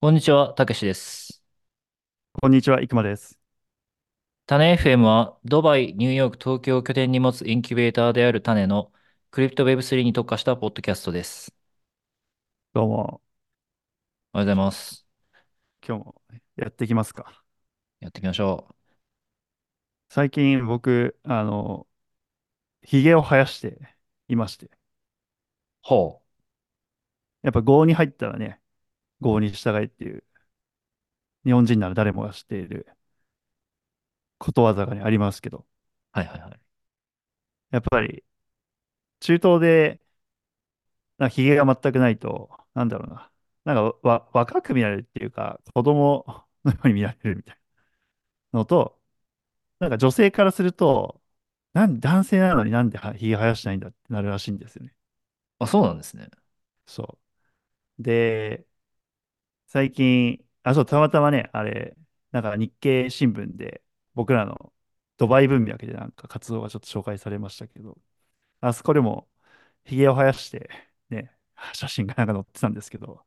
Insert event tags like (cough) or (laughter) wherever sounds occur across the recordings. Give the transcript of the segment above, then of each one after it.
こんにちは、たけしです。こんにちは、いくまです。種 FM は、ドバイ、ニューヨーク、東京を拠点に持つインキュベーターである種の、クリプト Web3 に特化したポッドキャストです。どうも、おはようございます。今日もやっていきますか。やっていきましょう。最近僕、あの、髭を生やしていまして、ほやっぱ郷に入ったらね、郷に従いっていう、日本人なら誰もが知っていることわざが、ね、ありますけど、う。はいはいはい。やっぱり中東で、なんか髭が全くないと、なんだろうな、なんかわ若く見られるっていうか、子供のように見られるみたいなのと、なんか女性からすると、なん男性なのになんで髭生やしてないんだってなるらしいんですよね。あ、そうなんですね。そう。で、最近、あ、そう、たまたまね、あれ、なんか日経新聞で僕らのドバイ文脈でなんか活動がちょっと紹介されましたけど、あそこでも髭を生やしてね、写真がなんか載ってたんですけど、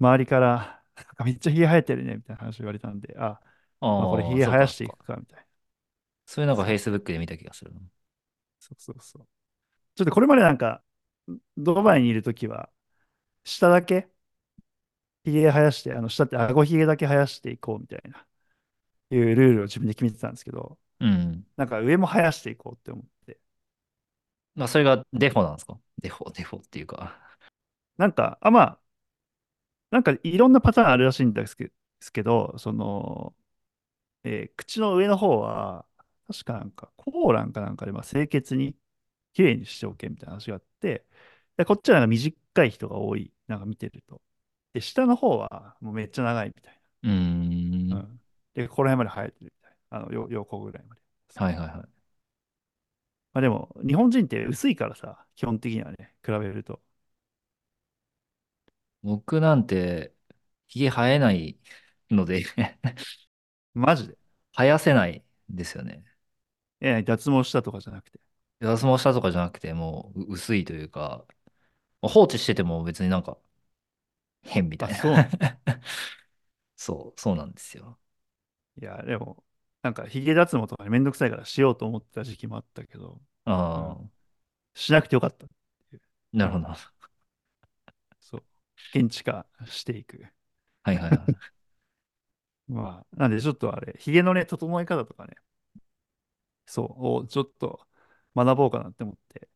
周りからなんかめっちゃ髭生えてるねみたいな話を言われたんで、あ、まあ、これああ、髭そうかそうか。生やしていくかみたいな。そういうのがそう、Facebook で見た気がするな。そうそうそう。ちょっとこれまでなんか、ドバイにいるときは、下だけ髭生やして、あの下って顎髭だけ生やしていこうみたいな。いうルールを自分で決めてたんですけど、うん。なんか上も生やしていこうって思って。まあ、それがデフォなんですか？デフォ、デフォっていうか。なんか、あ、まあ、なんかいろんなパターンあるらしいんですけど、その、えー口の上の方は、確かなんか、コーランかなんかで、まあ、清潔に、きれいにしておけみたいな話があって、で、こっちはなんか短い人が多い、なんか見てると。で、下の方はもうめっちゃ長いみたいな。うん。ん。で、ここら辺まで生えてるみたいな。あの、よ横ぐらいまで。はいはいはい。まあでも、日本人って薄いからさ、基本的にはね、比べると。僕なんて、ひげ生えないので (laughs) マジで？生やせないんですよね。え、脱毛したとかじゃなくて？脱毛したとかじゃなくて、もうう薄いというか、放置してても別になんか変みたあ、いなそう。(laughs) そう、そうなんですよ。いや、でも、なんか、ヒゲ脱毛とかにめんどくさいからしようと思ってた時期もあったけど、うん。ああ、しなくてよかったっていう。なるほど。(laughs) そう。現地化していく。いはいはい。(laughs) まあ、なんでちょっとあれ、ヒゲのね、整え方とかね、そう、をちょっと学ぼうかなって思って、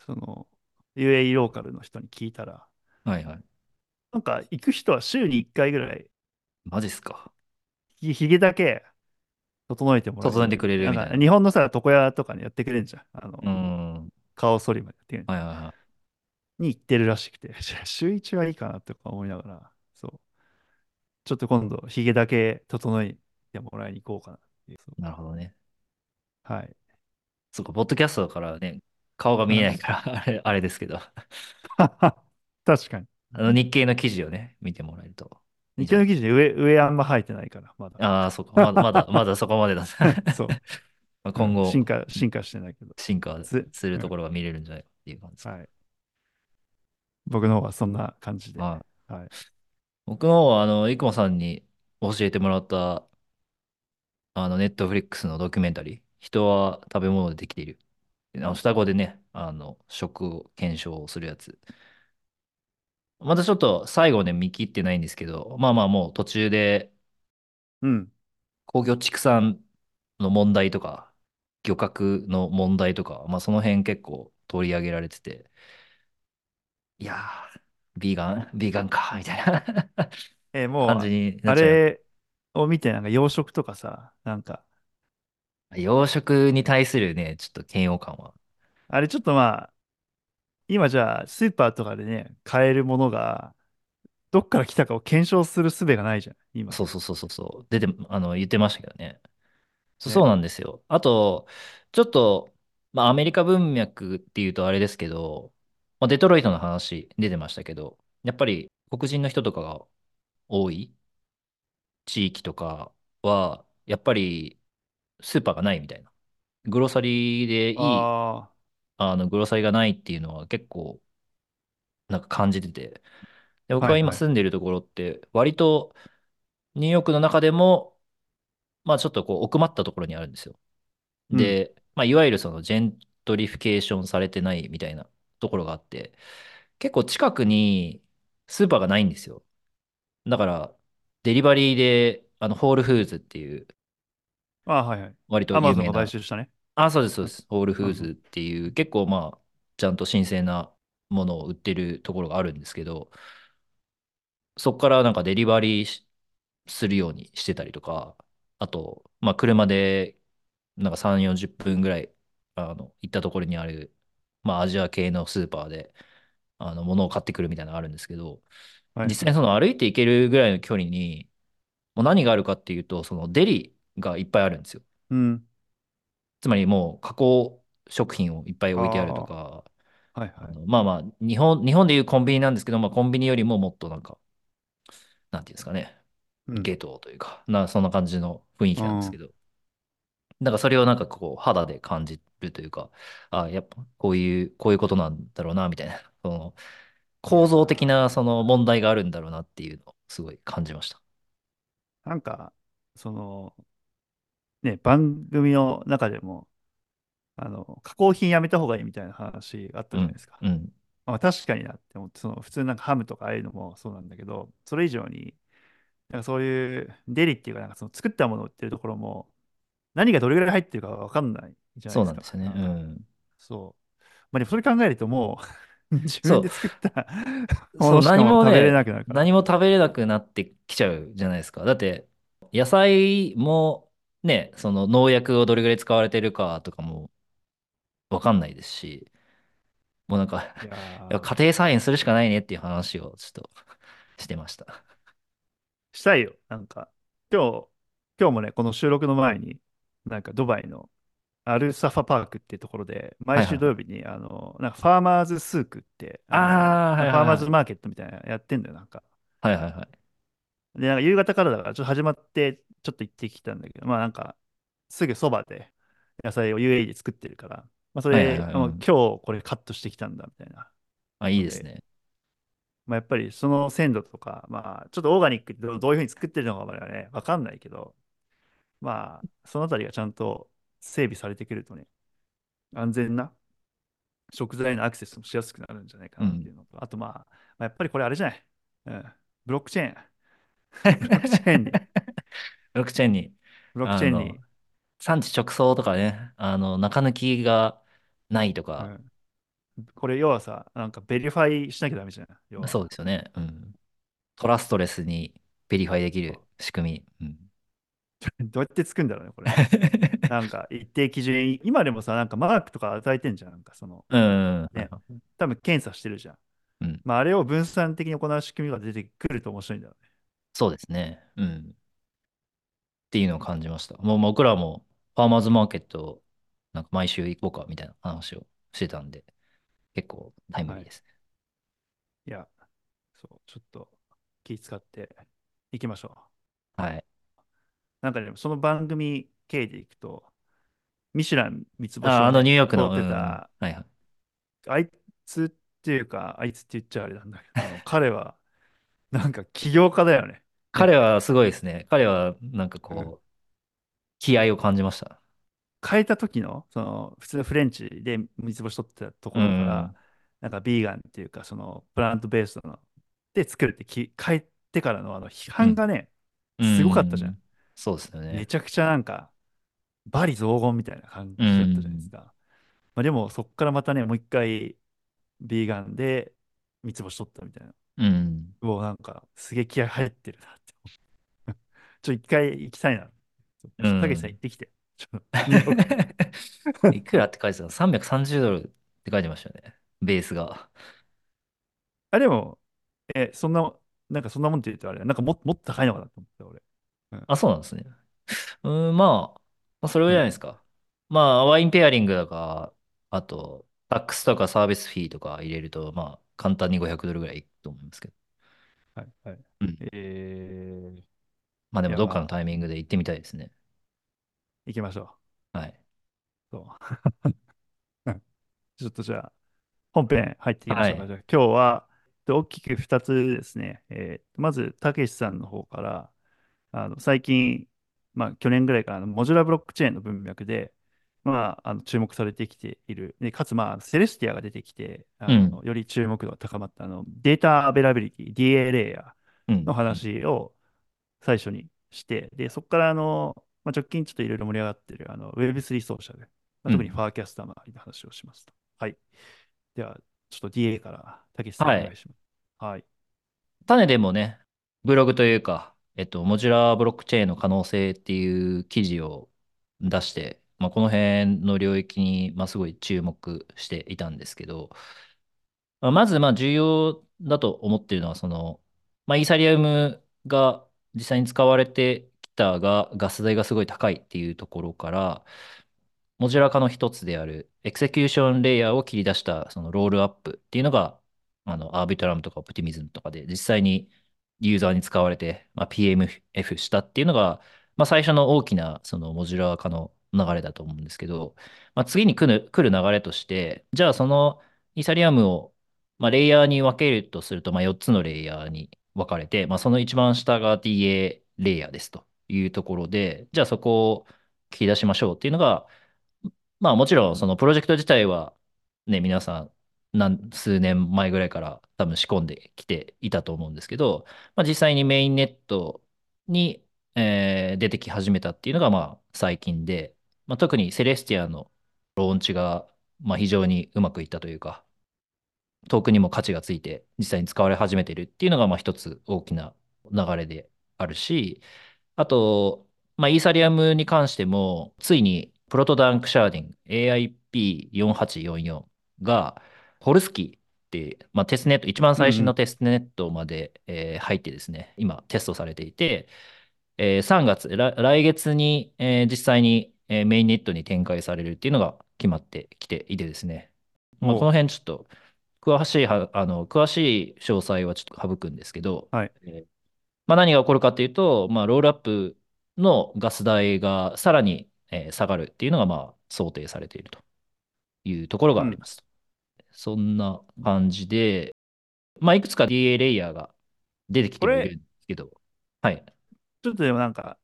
その、UAE ローカルの人に聞いたら、はいはい。なんか行く人は週に1回ぐらい、マジっすか？ひひげだけ整えてもらえ整えてくれるみたいな。日本のさ、床屋とかにやってくれるじゃん。あの、ん。顔剃りまでやってくれる。はいはいはい。に行ってるらしくて、週一はいいかなとか思いながら、そう。ちょっと今度、ひげだけ整えてもらいに行こうかなっていう。そうなるほどね。はい。そっか、ポッドキャストだからね、顔が見えないうん。からあれ、あれですけど。(laughs) 確かに。あの日経の記事をね、見てもらえると日記の記事で上、上あんま生えてないから、まだ。ああー、そうか。まだ、まだ、(laughs) まだそこまでだ。(laughs) そまあう。今後、化、進化してないけど。進化つ、するうん。ところが見れるんじゃないかっていう感じですか。はい。僕の方はそんな感じで。はい。はい。僕の方は、あの、生駒さんに教えてもらった、あの、ネットフリックスのドキュメンタリー、人は食べ物でできている。あの、双子でね、あの、食を検証するやつ。またちょっと最後ね、見切ってないんですけど、まあまあもう途中でうん。工業畜産の問題とか、漁獲の問題とか、まあその辺結構取り上げられてて、いやー、ビーガン、ビーガンか、みたいな (laughs) えー感じもう、になっちゃいます。あれを見て、なんか養殖とかさ、なんか、養殖に対するね、ちょっと嫌悪感は。あれちょっとまあ、今じゃあ、スーパーとかでね、買えるものが、どっから来たかを検証する術がないじゃん、今。そうそうそうそうそう。出て、あの、言ってましたけどね。そう、そうね。なんですよ。あと、ちょっと、まあアメリカ文脈っていうとあれですけど、まあ、デトロイトの話出てましたけど、やっぱり黒人の人とかが多い地域とかは、やっぱりスーパーがないみたいな。 grocery でいい、ああの、 grocery がないっていうのは結構なんか感じてて。で、僕はいはい。住んでいるところって、割とニューヨークの中でも、まあちょっとこう奥まったところにあるんですよ。うん。で、まあいわゆるそのジェントリフィケーションされてないみたいなところがあって、結構近くにスーパーがないんですよ。だから、デリバリーで、あの、ホールフーズっていう、ああ、はいはい。割とアマゾンが買収したね。あ、そうです、そううん。です。ホールフーズうん。っていう、結構まあ、ちゃんと新鮮なものを売ってるところがあるんですけど、そこからなんかデリバリーしするようにしてたりとか、あと、まあ、車で、なんか3、40分ぐらい、あの、行ったところにある、まあ、アジア系のスーパーで、あの、物を買ってくるみたいなのがあるんですけど、実際にはいはい。その歩いて行けるぐらいの距離に、もう何があるかっていうと、そのデリがいっぱいあるんですよ。うん。つまりもう加工食品をいっぱいあ置いてあるとあ、か、はいはい。あのまあまあ、日本、日本でいうコンビニなんですけど、まあコンビニよりももっとなんか、なんていうんですかね、うん。ゲートというか、な、そんな感じの雰囲気なんですけうん。ど、だからそれをなんかこう、肌で感じるというか、あ、やっぱこういう、こういうことなんだろうな、みたいな、(laughs) その構造的なそーの問題があるんだろうなっていうのをすごい感じました。なんか、その、ね、番組の中でも、あの、加工品やめた方がいいみたいな話があったうん、じゃないですか。うん、まあ、確かになって思って、その、普通なんかハムとかああいうのもそうなんだけど、それ以上に、なんかそういうデリっていうか、なんかその作ったものを売ってるところも、何がどれぐらい入ってるかわかんないじゃないそうですか。なんですよね。うん。そう。まあでもそれ考えるともう (laughs) 自分そで作ったう、そう、何もう食べれなくなるから。何も食べれなくなってきちゃうじゃないですか。だって、野菜もね、その農薬をどれぐらい使われてるかとかもわかんないですし、もうなんかいやいやー、家庭菜園するしかないねっていう話をちょっとしてました。したいよ。なんか、今日、今日もね、この収録の前に、なんかドバイのアルサファパークっていうところで、毎はいはいはい。週土曜日に、あの、なんかファーマーズスークって、あの、あファーマーいはいはい。ズマーケットみたいなのやってんだよ、なんか。はいはいはい。で、なんか夕方からだから、ちょっと始まって、ちょっと行ってきたんだけど、まあなんか、すぐそばで野菜を UAE で作ってるから、まあそれ、はいはいはい。今日これカットしてきたんだ、みたいなあ、いいので、ですね。まあやっぱりその鮮度とか、まあちょっとオーガニックってどういうふうに作ってるのかまではね、わかんないけど、まあそのあたりがちゃんと整備されてくるとね、安全な食材のアクセスもしやすくなるんじゃないかうん。なっていうのと、あとまあ、まあ、やっぱりこれあれじゃない。うん。ブロックチェーン。(laughs) ブロックチェーンに、ブロックチェーンに、ブロックチェーンに、産地直送とかね、あの、中抜きがないとか、うん。これ要はさ、なんか verify しなきゃダメじゃん。要は。そうですよね。うん。 trustless に verify できる仕組み。うん。(laughs) どうやってつくんだろうね、これ。(laughs) なんか一定基準、今でもさ、なんかマークとか与えてんじゃん。なんかその、うん。はいね、はい多分検査してるじゃん。うん。まあ、あれを分散的に行う仕組みが出てくると面白いんだよね。そうですね。うん。っていうのを感じました。もう僕らもファーマーズマーケット、なんか毎週行こうかみたいな話をしてたんで、結構タイムはい。リーですね。いや、そう、ちょっと気使っていきましょう。はい。なんかでも、その番組経緯でいくと、ミシュラン三つ星あ、あのニューヨークの、うんはいはい。あいつっていうか、あいつって言っちゃあれなんだけど、彼は、なんか起業家だよね。ね。彼はすごいですね。彼はなんかうんこう、気合を感じました。変えた時の、その、普通のフレンチで三つ星取ってたとうんころから、うんなんかビーガンっていうか、その、プラントベースの、で作るってき変えてからの、あの、批うん。判がね、うん。すごかったじゃん。うん。そうですよね。めちゃくちゃなんか、罵詈雑言みたいな感うじだったじゃないですん。か。まあ、でも、そこからまたね、もう一回、ビーガンで三つ星取ったみたいな。うん。もうなんか、すげえ気合入ってるなって。ちょ、一回行きたいな。たけしさん行ん。ってきて。(laughs) いくらって書いてたの ?330 ドルって書いてましたよね。ベースが。あ、でも、え、そんな、なんかそんなもんって言うとあれ、なんかも、もっと高いのかなと思った、俺。うん。あ、そうなんですね。うん、まあ、まあ、それぐらいじゃないですうん。か。まあ、ワインペアリングとか、あと、タックスとかサービスフィーとか入れると、まあ、簡単に500ドルぐらいいくと思うんですけど。はい、はい。うん。えー、まあ、でも、どっかのまあ、タイミングで行ってみたいですね。行きましょはい。う。そう。(laughs) うんちょっとじゃあ、本編入っていきましょうか。はい。じゃあ、今日は、と大きく2つですね。えーまず、たけしさんの方から、あの最近、まあ、去年ぐらいから modular ブロックチェーンの文脈で、まあ、あの注目されてきている。で、かつ、まあ、セレスティアが出てきて、あうん。のより注目度が高まったあの data availability、DA レイヤーの。話を最初にして、で、そこからあの、まあ、直近ちょっといろいろ盛り上がってるあの Web3 ソーシャル、まあ、特にうんファーキャスター周りの話をしますと。はい。では、ちょっと DA からたけしさんおはい。願いします。はい。種でもね、ブログというか、えっと、 modular ブロックチェーンの可能性っていう記事を出して、まあ、この辺の領域に、まあ、すごい注目していたんですけど、まあ、まず、まあ、重要だと思っているのは、その、まあ、イーサリアムが実際に使われてきたが、ガス代がすごい高いっていうところから、 modular 化の一つである execution layer を切り出したその rollup っていうのが、あの、アービトラムとかオプティミズムとかで実際にユーザーに使われて、まあ、PMF したっていうのが、まあ、最初の大きなそのモジュラー化の流れだと思うんですけど、まあ、次に来る、来る流れとして、じゃあそのイーサリアムを、まあ、レイヤーに分けるとすると、まあ、4つのレイヤーに分かれて、まあ、その一番下が DA レイヤーですというところで、じゃあそこを切り出しましょうっていうのが、まあもちろんそのプロジェクト自体はね、皆さん何数年前ぐらいから多分仕込んできていたと思うんですけど、まあ、実際にメインネットに、えー出てき始めたっていうのがまあ最近で、まあ、特にセレスティアのローンチがまあ非常にうまくいったというか、トークンにも価値がついて実際に使われ始めているっていうのがまあ一つ大きな流れであるし、あと、まあ、イーサリアムに関しても、ついにプロトダンクシャーディング AIP4844 が、ホレスキーって、まあ、テストネット、一番最新のうんうん。テストネットまで、えー入ってですね、今テストされていて、えー3月、来来月に、えー実際に、えーメインネットに展開されるっていうのが決まってきていてですね、まあ、こお、の辺ちょっと詳しいは、あの、詳しい詳細はちょっと省くんですけど、はい。えーまあ、何が起こるかっていうと、まあ、ロールアップのガス代がさらに、えー下がるっていうのが、まあ、想定されているというところうん。があります。そんな感じで、まあ、いくつか DA レイヤーが出てきてはいるんですけど、はい。ちょっとでもなんか、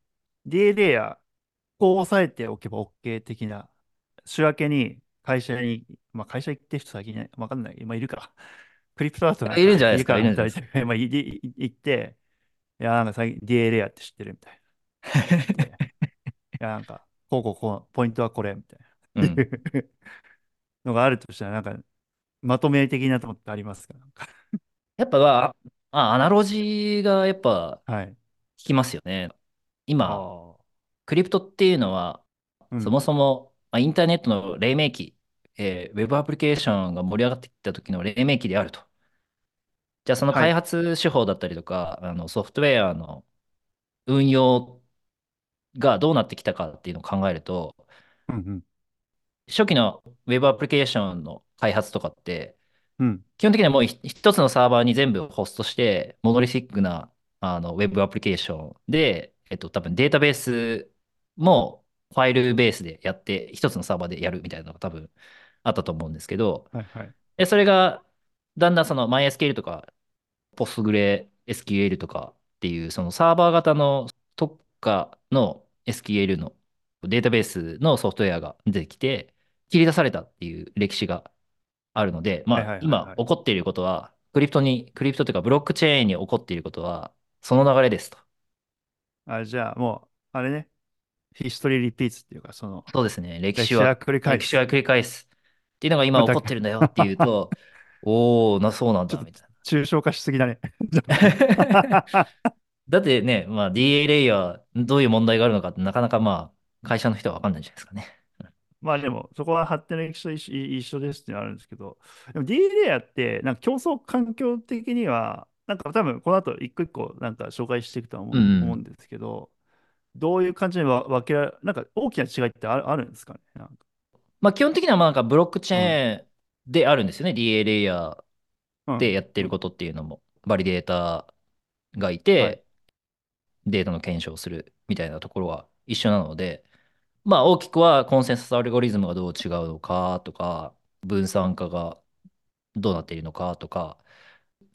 DA レイヤー、こう押さえておけば OK 的な、週明けに会社に、まあ会社行ってる人先にね、わかんない。まあいるか。(laughs) クリプトアートなんいるんじゃないですか、いるんじゃないですか？(laughs) ま行って、いや、なんか最近 DA レイヤーって知ってるみたいな。(laughs) いや、なんか、こうこうこう、ポイントはこれ、みたいな。うん。のがあるとしたら、なんか、まとめ的なとこってありますか？なんか。やっぱ、あ、あアナロジーがやっぱはい。効きますよね。今、ああ。クリプトっていうのは、そうん。もそも、まあ、インターネットの黎明期、えーウェブアプリケーションが盛り上がってきた時の黎明期であると。じゃあその開はい。発手法だったりとか、あのソフトウェアの運用がどうなってきたかっていうのを考えると、うんうん。初期のウェブアプリケーションの開発とかって、うん。基本的にはもうひ一つのサーバーに全部ホストして、モノリシックなあのウェブアプリケーションで、えっと、多分データベースもファイルベースでやって、一つのサーバーでやるみたいなのが多分あったと思うんですけど、はいはい。で、それがだんだんその MySQL とか PostgreSQL とかっていうそのサーバー型の特化の SQL のデータベースのソフトウェアが出てきて、切り出されたっていう歴史があるので、まはいあ、はいはいはい。今起こっていることは、クリプトに、クリプトというかブロックチェーンに起こっていることは、その流れですと。あ、じゃあもう、あれね、ヒストリーリピーツっていうか、その、そうですね。歴史は、歴史は繰り返す。っていうのが今起こってるんだよっていうと、(laughs) おーな、そうなんだ、みたい抽象化しすぎだね。(laughs) だってね、まあ、DA レイヤー、どういう問題があるのかって、なかなかまあ、会社の人は分かんないんじゃないですかね。(laughs) まあでも、そこは発展の歴史と一緒一緒ですっていうのはあるんですけど、でも D レイヤーって、なんか競争環境的には、なんか多分この後一個一個なんか紹介していくとは思うんん。ですけど、どういう感じに分分けられ、なんか大きな違いってある、あるんですかね。なんかまあ、基本的にはまあなんかブロックチうん。ェーンであるんですよね。DA レイヤーうん。でやってうん。ることっていうのも、バリデータがいはい。て、データの検証をするみたいなところは一緒なので、まあ大きくはコンセンサスアルゴリズムがどう違うのかとか、分散化がどうなっているのかとか、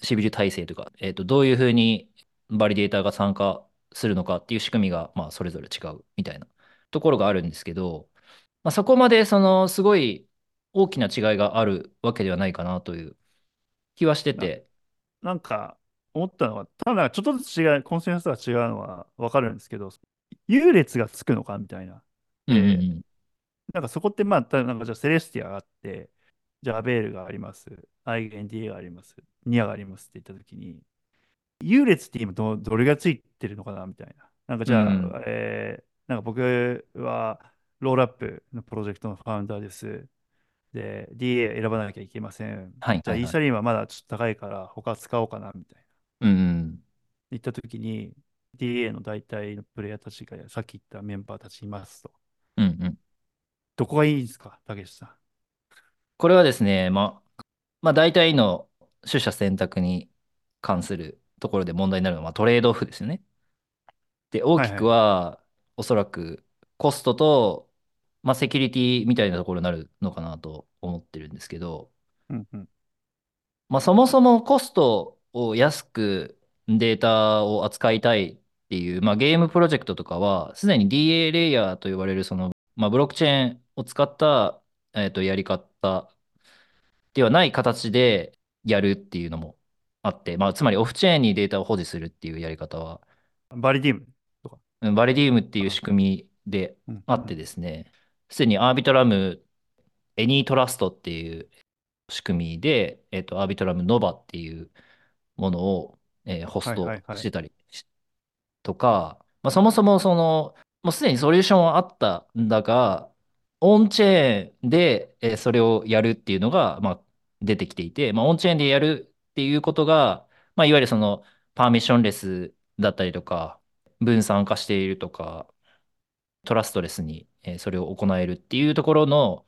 シビル体制とか、えっと、どういうふうにバリデーターが参加するのかっていう仕組みが、まあ、それぞれ違うみたいなところがあるんですけど、まあ、そこまでそのすごい大きな違いがあるわけではないかなという気はしてな、て、なんか思ったのは、ただちょっとずつ違う、コンセンサスが違うのはわかるんですけど、優劣がつくのかみたいな。うん。なんかそこってまあ、たなんかじゃあセレスティアがあって、じゃあアベールがあります、アイゲン DA があります、ニアがありますって言ったときに、優劣って今ど、どれがついてるのかなみたいな。なんかじゃあ、うんえーなんか僕はロールアップのプロジェクトのファウンダーです。で、DA 選ばなきゃいけません。はいはいはい。イーサリームはまだちょっと高いから他使おうかなみたいな。うんうん言ったときに、DA の大体のプレイヤーたちがさっき言ったメンバーたちいますと。うんうん。どこがいいんですか、たけしさん？これはですね、まあ、まあ大体の取捨選択に関するところで問題になるのは、まあ、トレードオフですよね。で、大きくはいはい。はおそらくコストと、まあ、セキュリティみたいなところになるのかなと思ってるんですけど、うんうん。まあ、そもそもコストを安くデータを扱いたいっていう、まあ、ゲームプロジェクトとかは、すでに DA レイヤーと呼ばれるその、まあ、ブロックチェーンを使った、えーと、やり方ではない形でやるっていうのもあって、まあ、つまりオフチェーンにデータを保持するっていうやり方は、 validium とか。うん validium っていうあ、仕組みであってうんうん。ですでにアービトラム、エニートラストっていう仕組みで、えっと、アービトラムノバっていうものを、えーホスはいはトいはい。してたりしとか、まあ、そもそもその、もうすでにソリューションはあったんだが、オンチェーンで、えーそれをやるっていうのが、まあ、出てきていて、まあ、オンチェーンでやるっていうことが、まあ、いわゆるそのパーミッションレスだったりとか、分散化しているとか、トラストレスに、えーそれを行えるっていうところの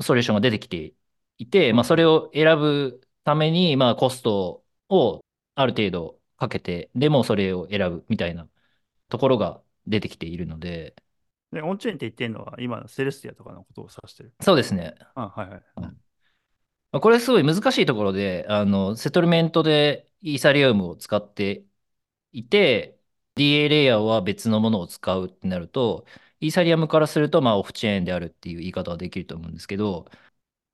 ソリューションが出てきていて、まあ、それ。を選ぶために、まあ、コストをある程度かけて、でもそれを選ぶみたいなところが出てきているので、で、オンチェーンって言ってるのは今のセレスティアとかのことを指してる。そうですね。あ、はいはい。うはいん。まあこれすごい難しいところで、あの、セトルメントでイーサリアムを使っていて、DA レイヤーは別のものを使うってなると、イーサリアムからすると、まあ、オフチェーンであるっていう言い方はできると思うんですけど、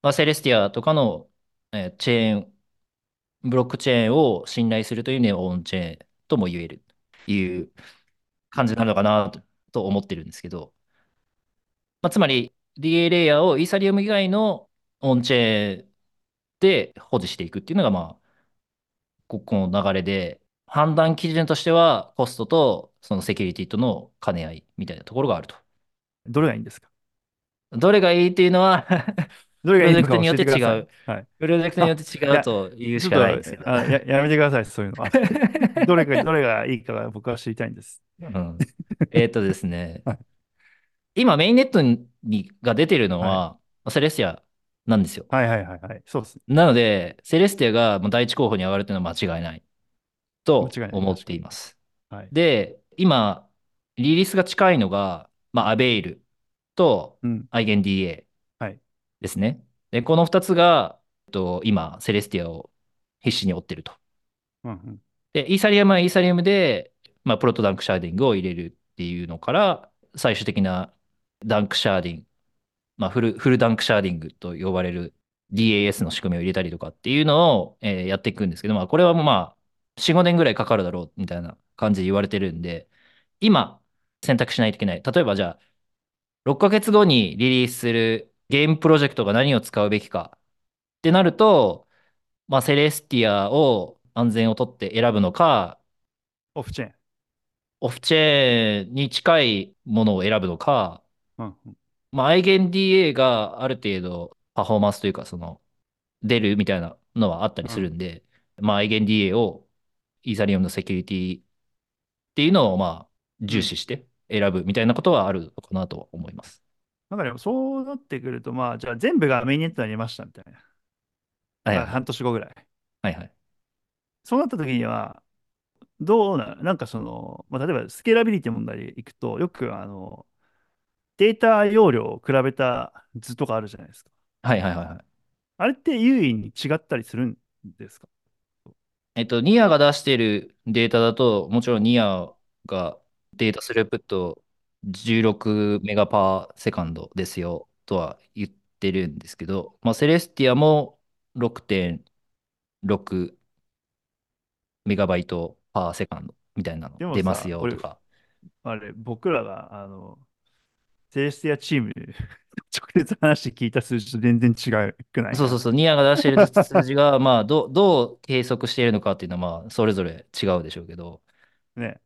まあ、セレスティアとかの、えーチェーン、ブロックチェーンを信頼するというのはオンチェーンとも言えるという感じなのかなとと思ってるんですけど、まあ、つまり DA レイヤーをイーサリアム以外のオンチェーンで保持していくっていうのが、まあ、ここの流れで、判断基準としては、コストとそのセキュリティとの兼ね合いみたいなところがあると。どれがいいんですか？どれがいいっていうのは (laughs) どれプロジェクトによっがいいのか教えてください。て違う。はい。プロジェクトによあ、って違うと言うしかないですけど。あ、や、やめてください、そういうのは。(laughs) どれが、どれがいいかが僕は知りたいんです。うん。えーっとですね、(laughs) はい。今メインネットにが出てるのはセレスティアなんですよ。はいはいはいはい。そうですね。なので、セレスティアがもう第一候補に上がるというのは間違いないと。思っ。ています。はい。で、今、リリースが近いのが、まあ、 Avail とうん。はい。ですね。で、この2つが、えっと、今、 Celestia を必死に追ってると。うんうん。で、 Ethereum は Ethereum で、まあ、 Proto-Danksharding を入れるっていうのから、最終的な Danksharding、まあ、フル、 Full Danksharding と呼ばれる DAS の仕組みを入れたりとかっていうのを、えーやっていくんですけど、まあ、これはもうまあ、4、5年ぐらいかかるだろうみたいな感じで言われてるんで、今、選択しないといけない。例えばじゃあ、6ヶ月後にリリースするゲームプロジェクトが何を使うべきかってなると、まあ、セレスティアを安全をとって選ぶのか、オフチェーン。オフチェーンに近いものを選ぶのか、うんうん。まあ、アイゲン DA がある程度パフォーマンスというか、その、出るみたいなのはあったりうん。するんで、まあ、アイゲン DA をイーサリアムのセキュリティっていうのを、まあ、うん重視して選ぶみたいなことはあるのかなと思います。なんかでも、そうなってくると、まあ、じゃあ全部がメインネットになりましたみたいな。まあ、はいはい。半年後ぐらい。はいはい。そうなった時には、どうな、なんかその、まあ、例えばスケーラビリティ問題でいくと、よくあの、データ容量を比べた図とかあるじゃないですか。はいはいはいはい。あれって有意に違ったりするんですか？えっと、 NEAR が出しているデータだと、もちろんニアがデータ throughput 16 mega per second ですよとは言ってるんですけど、まあ、 Celestia も6.6 megabyte per second みたいなの出ますよとか。あれ、僕らが、あの、 Celestia チーム (laughs) 直接話して聞いた数字と全然違くない？そうそうそう、 NEAR が出している数字が、(laughs) まあ、どう、どう計測しているのかっていうのは、まあ、それぞれ違うでしょうけど、ね。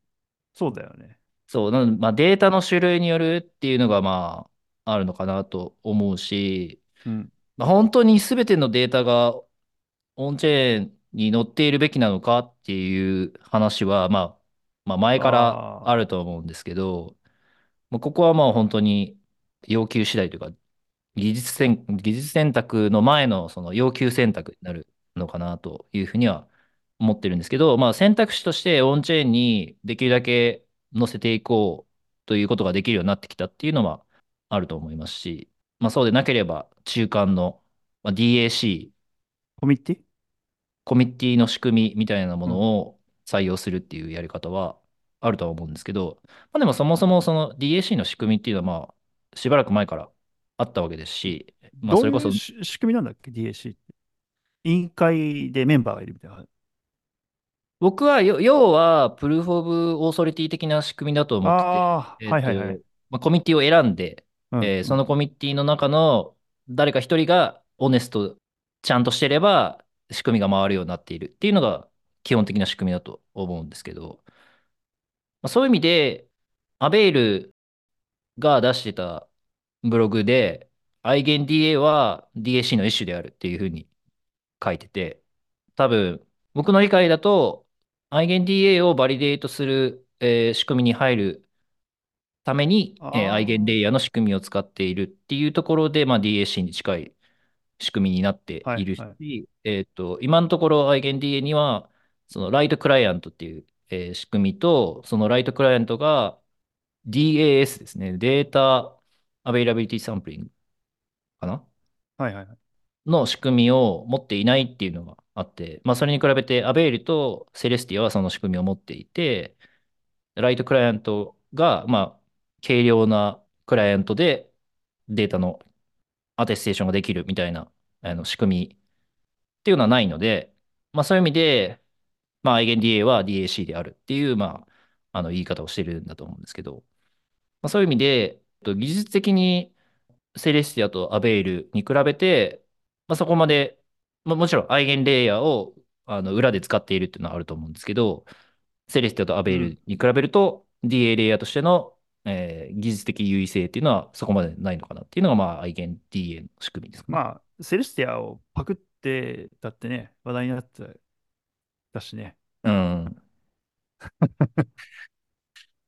そうだよね。そう、なので、まあ、データの種類によるっていうのが、まあ、あるのかなと思うし、うん。まあ、本当に全てのデータが on-chain に載っているべきなのかっていう話は、まあ、まあ、前からあると思うんですけど、まあ、ここはまあ本当に要求次第というか、技術選、技術選択の前のその要求選択になるのかなというふうには思ってるんですけど、まあ、選択肢としてオンチェーンにできるだけ載せていこうということができるようになってきたっていうのはあると思いますし、まあ、そうでなければ中間の、まあ、DAC、コミッティ？コミッティの仕組みみたいなもうん。のを採用するっていうやり方はあるとは思うんですけど、まあ、でもそもそもその DAC の仕組みっていうのはまあしばらく前からあったわけですし、まあ、それこそ仕組みなんだっけ ?DAC って。委員会でメンバーがいるみたいな。僕はよ要はプルーフ・オブ・オーソリティ的な仕組みだと思ってて、ああ、えっはいはいはい。と、まあ、コミッティを選んで、うん、えーそのうん。コミッティの中の誰か一人がオネスト、ちゃんとしてれば仕組みが回るようになっているっていうのが基本的な仕組みだと思うんですけど、まあ、そういう意味で、アベイルが出してたブログで、アイゲン DA は DAC の一種であるっていうふうに書いてて、多分、僕の理解だと、アイゲン DA をバリデートする、えー仕組みに入るために、えー EigenLayer の仕組みを使っているっていうところで、まあ、DAC に近い仕組みになってああ、はいいはい。るし、えっと、今のところアイゲン DA には、その light client っていう、えー仕組みと、その light client が DAS ですね。 data availability sampling かな？はいはいはい。の仕組みを持っていないっていうのがあって、まあ、それに比べて Avail と Celestia はその仕組みを持っていて、ライトクライアントが、まあ、軽量なクライアントでデータのアテステーションができるみたいなあの仕組みっていうのはないので、まあ、そういう意味で、まあ、アイゲン DA は DAC であるっていう、まあ、あの言い方をしてるんだと思うんですけど、まあ、そういう意味で、えっと技術的にセレスティアとアベイルに比べて、まあ、そこまで、まあ、もちろんアイゲンレイヤーをあの裏で使っているっていうのはあると思うんですけど、 Celestia とアベイうん。ルに比べると DA レイヤーとしての、えー技術的優位性っていうのはそこまでないのかなっていうのが、まあ、アイゲン DA の仕組みですかね。まあ、 Celestia をパクって、だってね、話題になってたしね。うん。(laughs)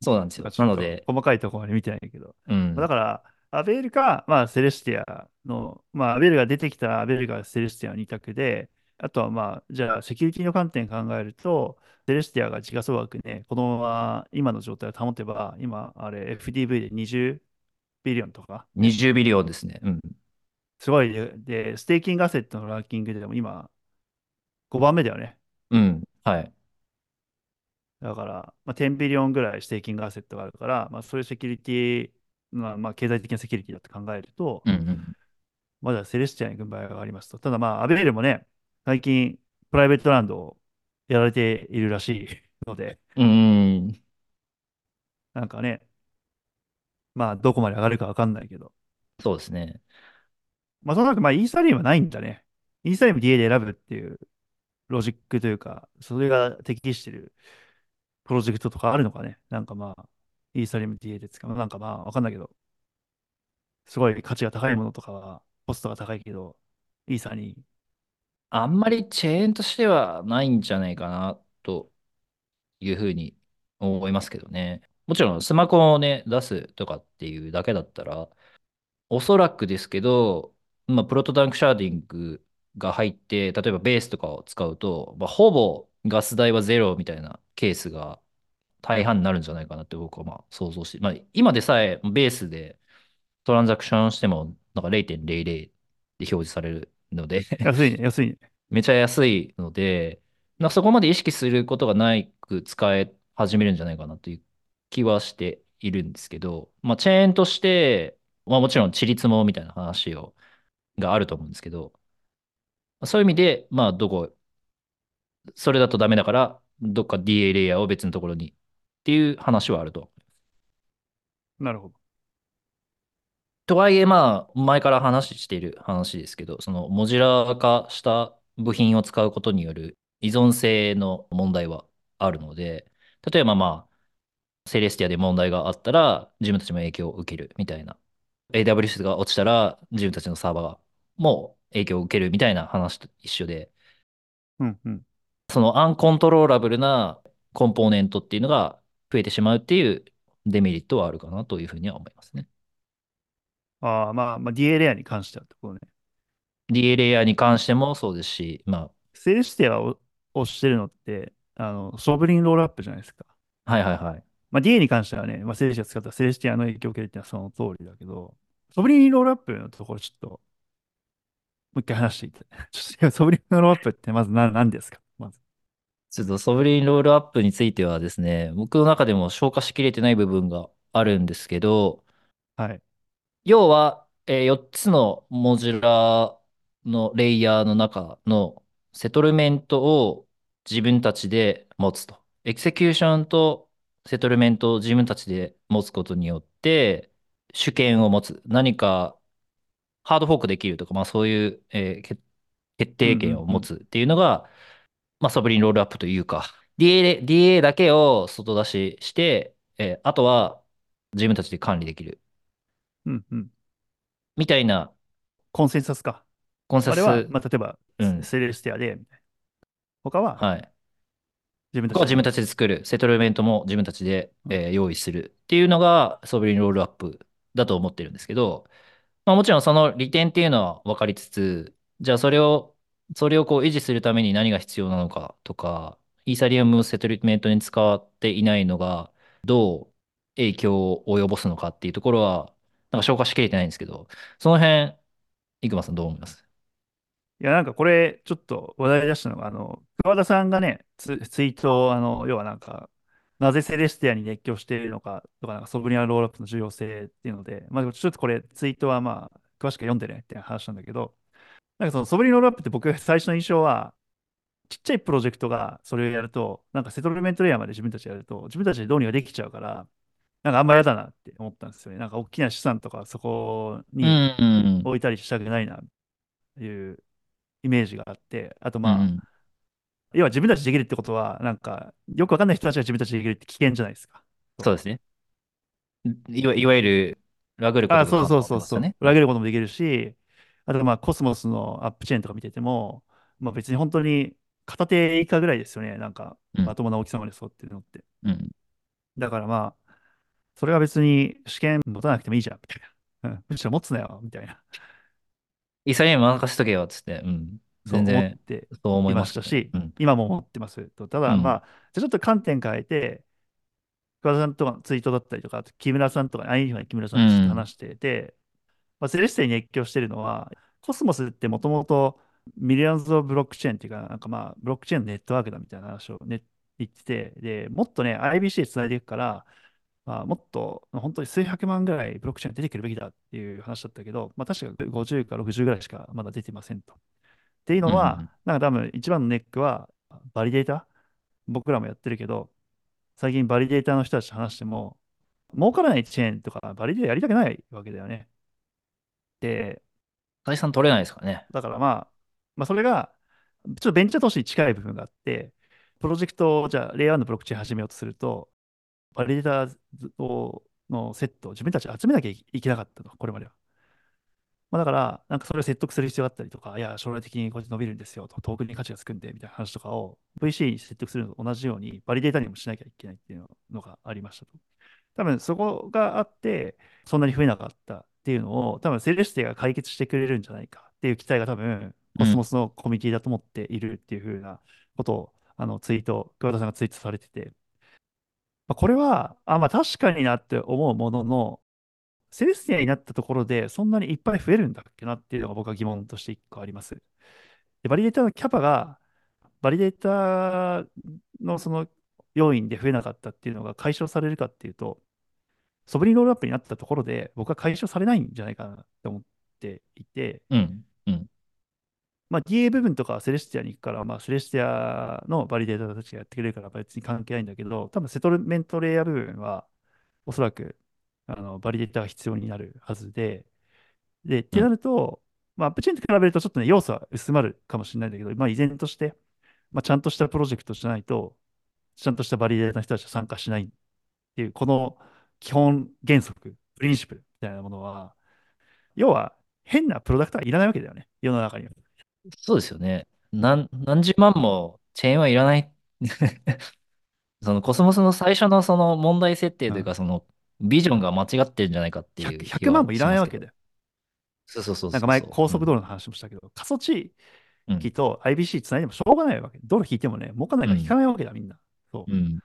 そうなんですよ。なので、と細かいところまで見てないけど。うん。だから、 Avail か、まあ、 Celestia の、まあ、 Avail が出てきたら Avail が Celestia の二択で、あとはまあ、じゃあ、セキュリティの観点考えると、 Celestia が時価総額ね、このまま今の状態を保てば、今、あれ、FDV で20 billion とかね、20 billion ですね。うん。すごいで、で、 staking asset のランキングでも今、5番目だよね。うん。はい。だから、まあ、10 billion ぐらい staking asset があるから、まあ、そういうセキュリティ、まあ、まあ、経済的なセキュリティだって考えると、うん。まだ Celestia に軍配がありますと。ただまあ、 Avail もね、最近、 private round をやられているらしい (laughs) ので、うん。うんなんかね、まあ、どこまで上がるかわかんないけど。そうですね。まあ、その中、まあ、 Ethereum はないんだね。イーサリアム DA で選ぶっていうロジックというか、それが適してるプロジェクトとかあるのかね。なんかまあ、 Ethereum DA で使う。なんかまあ、わかんないけど、すごい価値が高いものとかは、コストが高いけど、イーサに、あんまりチェーンとしてはないんじゃないかなというふうに思いますけどね。もちろんスマホをね、出すとかっていうだけだったら、おそらくですけど、まあ、 Proto-Danksharding が入って、例えばベースとかを使うと、まあ、ほぼガス代はゼロみたいなケースが大半になるんじゃないかなって僕はまあ想像して、まあ、今でさえベースでトランザクションしてもなんか0.00で表示されるので安いね、安いね。(laughs) めちゃ安いので、なそこまで意識することがないく使え始めるんじゃないかなという気はしているんですけど、まあ、チェーンとして、まあ、もちろん地立もみたいな話をがあると思うんですけど、そういう意味で、まあ、どこ、それだとダメだから、どっか DA レイヤーを別のところにっていう話はあると。なるほど。とはいえ、まあ、前から話している話ですけど、そのモジュラー化した部品を使うことによる依存性の問題はあるので、例えばまあ、セレスティアで問題があったら、自分たちも影響を受けるみたいな。AWS が落ちたら、自分たちのサーバーも影響を受けるみたいな話と一緒で、うんうん。その uncontrollable な component っていうのが増えてしまうっていうデメリットはあるかなというふうには思いますね。ああ、まあ、まあ、DA レアに関してはってことね。DA レイヤーに関してもそうですし、まセレスティアを押してるのって、あの、 sovereign rollup じゃないですか。あ、はいはいはい。まあ、DA に関してはね、まあ、 Celestia 使った Celestia の影響を受けるっていうのはその通りだけど、 sovereign rollup のところちょっと、もう一回話していて。(laughs) ちょっと sovereign rollup ってまず何何ですか？ちょっと sovereign rollup についてはですね、僕の中でも消化しきれてない部分があるんですけど、はい。要は、え4つの modular のレイヤーの中の settlement を自分たちで持つと。 execution と settlement を自分たちで持つことによって、主権を持つ。何かハードフォークできるとか、まあそういう、えー決決うんう定権を持。つっていうのが、まあソブリンロールアップというか、DA、DA だけを外出しして、えーあとは自分たちで管理できる。うんうん。みたいなコンセンサスか。コンセあれは、ス、まあ、例えば、うん。セレスティアで、他ははい。自分たここは自分たちちで作る。セトルメントも自分たちで、うんえー用意するっていうのがソブリンロールアップだと思ってるんですけど、まあ、もちろんその利点っていうのは分かりつつ、じゃあそれを、それをこう維持するために何が必要なのかとか、イーサリアムセトルメントに使っていないのがどう影響を及ぼすのかっていうところは、なんか消化しきれてないんですけど、その辺、いくまさんどう思います？いや、なんかこれ、ちょっと話題出したのが、あの、桑田さんがね、ツ、ツイートを、あの、要はなんか、なぜセレスティアに熱狂しているのかとか、なんかソブリアンロールアップの重要性っていうので、まあ、ちょっとこれ、ツイートはまあ、詳しく読んでねって話なんだけど、なんかそのソブリアンロールアップって僕が (laughs) 最初の印象は、ちっちゃいプロジェクトがそれをやると、なんかセトルメントレイヤーまで自分たちでやると、自分たちでどうにかできちゃうから、なんかあんま嫌だなって思ったんですよね。なんか大きな資産とかそこうにん、置いたりしたくないなっていうイメージがあって、あとまあ、うん、要は自分たちでできるってことは、なんか、よくわかんない人たちが自分たちでできるって危険じゃないですか。そう。ですね。いわ、いわゆる、ラグるこあ、とそうそう。そうそう。裏切ることもできるし、あとまあ、コスモスのアップチェーンとか見てても、まあ別に本当に片手以下ぐらいですよね。なんか、うん、まともな大きさまでそうってるのって。うん。だからまあ、それは別に試験持たなくてもいいじゃん、みたいな。うんむしろ持つなよ、みたいな。Ethereum 任せとけよ、つって。うん。そう思っ全然、てそう思いいましたしうん。今も思ってますと。ただまうん。あ、じゃあちょっと観点変えて、桑田さんとかのツイートだったりとか、木村さんとか、アインファ木村さうんと。話してて、まあ、セレステに熱狂してるのは、コスモスってもともと millions of blockchain っていうか、なんかまあ、ブロックチェーンのネットワークだみたいな話を、ね、言ってて、で、もっとね、IBC でつないでいくから、まあ、もっと本当に数百万ぐらいブロックチェーン出てくるべきだっていう話だったけど、まあ、確か50か60ぐらいしかまだ出てませんと。っていうのは、うん。なんか多分一番のネックは、 validator？僕らもやってるけど、最近 validator の人たちと話しても、儲からないチェーンとか validator やりたくないわけだよね。で、採算取れないですからね。だからまあ、まあそれが、ちょっとベンチャー投資に近い部分があって、プロジェクトをじゃあ、レイヤーのブロックチェーン始めようとすると、 validator をのセットを自分たち集めなきゃいけなかったと、これまでは。まあ、だから、なんかそれを説得する必要があったりとか、いや、将来的にこうやって伸びるんですよと、トークンに価値がつくんで、みたいな話とかを VC に説得するのと同じように、バリデータにもしなきゃいけないっていうのがありましたと。多分そこがあって、そんなに増えなかったっていうのを、多分セレスティが解決してくれるんじゃないかっていう期待が多分、コスモうん。スのコミュニティだと思っているっていうふうなことを、あのツイート、桑田さんがツイートされてて、まあ、これは、あ、まあ確かになって思うものの、セレスティアになったところで、そんなにいっぱい増えるんだっけなっていうのが僕は疑問として一個あります。で、バリデータのキャパがバリデータのその要因で増えなかったっていうのが解消されるかっていうと、ソブリンロールアップになったところで、僕は解消されないんじゃないかなって思っていて、うん。うん。まあ、DA 部分とかはセレスティアに行くから、まあ、セレスティアのバリデーターたちがやってくれるから別に関係ないんだけど、多分セトルメントレイヤー部分は、おそらくあのバリデータが必要になるはずで、で、ってなうん。ると、まあ、アップチェーンと比べるとちょっとね、要素は薄まるかもしれないんだけど、まあ、依然として、まあ、ちゃんとしたプロジェクトじゃないと、ちゃんとしたバリデータの人たちは参加しないっていう、この基本原則、プリンシプルみたいなものは、要は変なプロダクトはいらないわけだよね、世の中には。そうですよね。何、何十万もチェーンはいらない。(laughs) そのコスモスの最初のその問題設定うん。というか、そのビジョンが間違ってるんじゃないかってい100、う気は万もいら。ないわけだよ。そうそうそうなんか前。高速道路の話もしたけど、過疎地うん。域と IBC つないでもしょうがないわけ。道路引いてもね、儲かんないから引かうん。ないわけだ、みんな。そう。うん。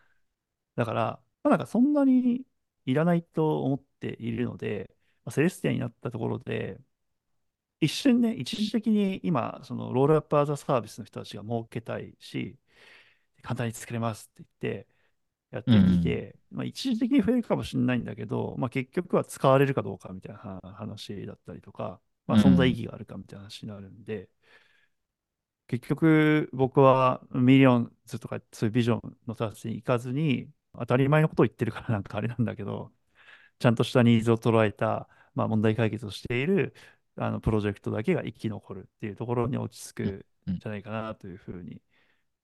だから、まあ、なんかそんなにいらないと思っているので、まあ、セレスティアになったところで、一瞬ね、一時的に今、そのロールアップアザサービスの人たちが儲けたいし、簡単に作れますって言ってやっうん。てうん。きて、まあ、一時的に増えるかもしれないんだけど、まあ、結局は使われるかどうかみたいな話だったりとか、まあ、存在意うん。義があるかみたいな話になるんで、結局僕はミリオンズとかそういうビジョンの達成に行かずに、当たり前のことを言ってるからなんかあれなんだけど、ちゃんとしたニーズを捉えた、まあ、問題解決をしているあのプロジェクトだけが生き残るっていうところに落ち着くうん。んうん。じゃないかなというふうに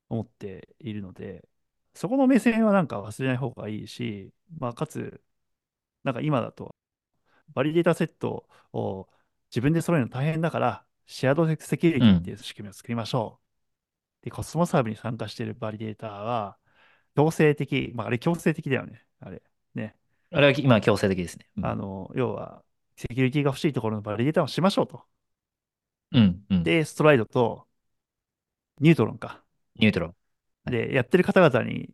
思っているので、そこの目線はなんか忘れない方がいいし、まあ、かつ、なんか今だと、バリデータセットを自分で揃えるの大変だから、シェアドセキュリティっていう仕組みを作りましょう。で、コスモスハブに参加しているバリデータは、強制的、まあ、あれ強制的だよね。あれ。ね。あれは今強制的ですね。うん。あの、要は、セキュリティが欲しいところのバリデータをしましょうと。うん。うん。で、ストライドとニュートロンか。ニュートロン。はい。で、やってる方々に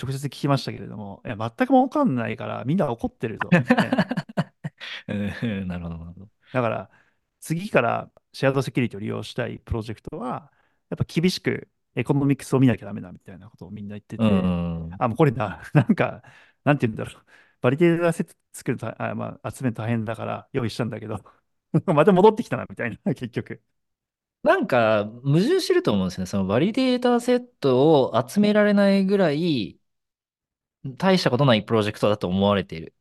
直接聞きましたけれども、いや、全くわかんないからみんな怒ってると。ね。(laughs) うんなるほど、なるほど。だから、次からシェアードセキュリティを利用したいプロジェクトは、やっぱ厳しくエコノミクスを見なきゃダメだみたいなことをみんな言ってうて、ん。あ、もうこれな、(laughs) なんか、なんて言うんだろう。バリデータセット作るた、あ、まあ、集め大変だから用意したんだけど、(laughs) また戻ってきたなみたいな、(laughs) 結局。なんか、矛盾してると思うんですね。そのバリデータセットを集められないぐらい、大したことないプロジェクトだと思われている。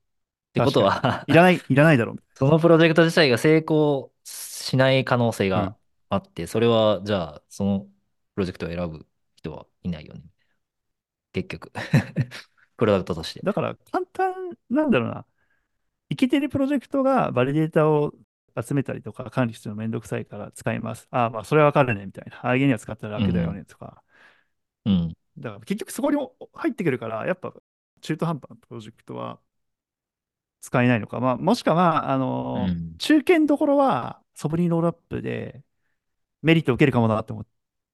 ってこと。はいらない、いらないだろう。そのプロジェクト自体が成功しない可能性うん。があって、それは、じゃあ、そのプロジェクトを選ぶ人はいないよね。結局 (laughs) プロダクトとして。だから、簡単なんだろうな。イケてるプロジェクトがバリデータを集めたりとか管理するのめんどくさいから使います。ああ、まあ、それはわかるね、みたいな。ああいうには使ったら楽だようん。ね、とか。うん。だから結局そこにも入ってくるから、やっぱ中途半端なプロジェクトは使えないのか。まあ、もしくは、まあ、あのうん。中堅どころはソブリンロールアップでメリットを受けるかもなって思